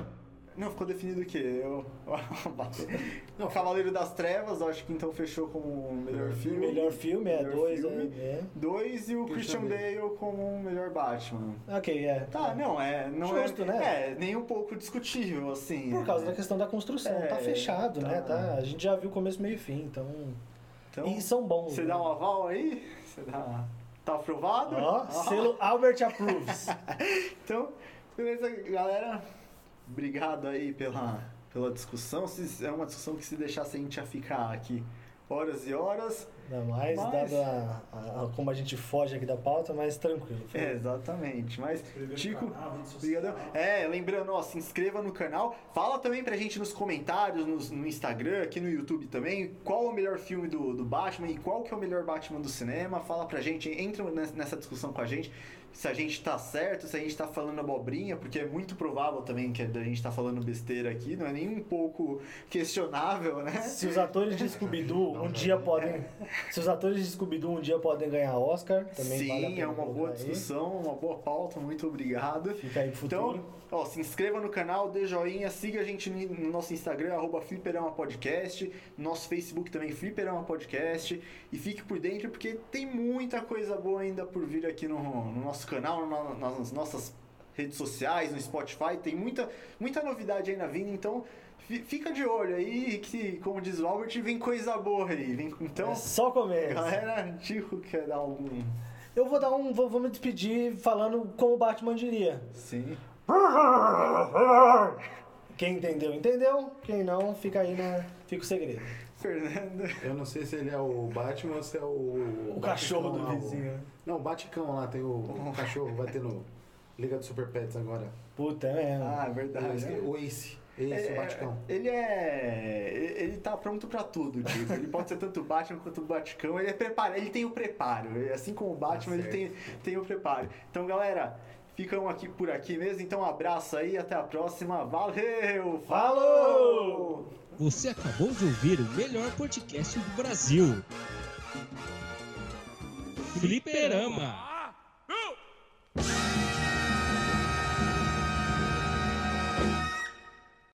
Não, ficou definido o quê? Eu. <laughs> Não, Cavaleiro das Trevas, acho que então fechou como o melhor filme. Melhor filme, é Melhor dois. filme. É, é. Dois e o Christian, Christian Bale como o melhor Batman. Ok, é. Tá, não, é. Não Justo, é, né? É, nem um pouco discutível, assim. Por causa é. da questão da construção. É, tá fechado, tá. né? Tá, a gente já viu começo, meio e fim, então. Então, e são bons. você né? dá um aval aí? Você dá. Tá aprovado? Ó, Ah. selo Albert Approves. <laughs> Então, beleza, galera. Obrigado aí pela, pela discussão. É uma discussão que se deixasse a gente ia ficar aqui horas e horas. Ainda mais, Mas- dado a, a- a- como a gente foge aqui da pauta, mas tranquilo. É, exatamente. Mas, Tico. Obrigadão. É, lembrando, ó, se inscreva no canal. Fala também pra gente nos comentários, nos- no, Instagram, aqui no YouTube também, qual é o melhor filme do, do Batman e qual que é o melhor Batman do cinema. Fala pra gente, entra nessa discussão com a gente. Se a gente tá certo, se a gente tá falando abobrinha, porque é muito provável também que a gente tá falando besteira aqui, não é nem um pouco questionável, né? Se os atores de Scooby-Doo um dia podem. Se os atores de Scooby-Doo um dia podem ganhar Oscar, também Sim, vale a pena é uma boa colocar aí. discussão, uma boa pauta, muito obrigado. Fica aí pro futuro. Então, ó, se inscreva no canal, dê joinha, siga a gente no no nosso Instagram, arroba Fliperama Podcast, no nosso Facebook também, Fliperama Podcast, e fique por dentro porque tem muita coisa boa ainda por vir aqui no, no nosso canal, no- nas nossas redes sociais, no Spotify, tem muita, muita novidade aí na vinda, então fi- fica de olho aí que, como diz o Albert, vem coisa boa aí. Vem, então, é só começo. galera, Tico quer dar algum... Eu vou dar um. Vou, vou me despedir falando como o Batman diria. Sim. Quem entendeu, entendeu. Quem não, fica aí na. Fica o segredo. <laughs> Fernando. Eu não sei se ele é o Batman ou se é o. O cachorro do lá, o- vizinho. Não, o Baticão lá, tem o, o cachorro, vai ter no Liga do Super Pets agora. Puta, é mesmo. Ah, é verdade. Esque- O Ace. Ace, É, o Baticão. Ele é. Ele tá pronto pra tudo, tipo. Ele pode ser tanto o Batman quanto o Baticão. Ele é preparado, ele tem o preparo. Assim como o Batman, ele certo. tem, tem o preparo. Então, galera, ficam aqui por aqui mesmo. Então, um abraço aí, até a próxima. Valeu! Falou! Você acabou de ouvir o melhor podcast do Brasil. Fliperama.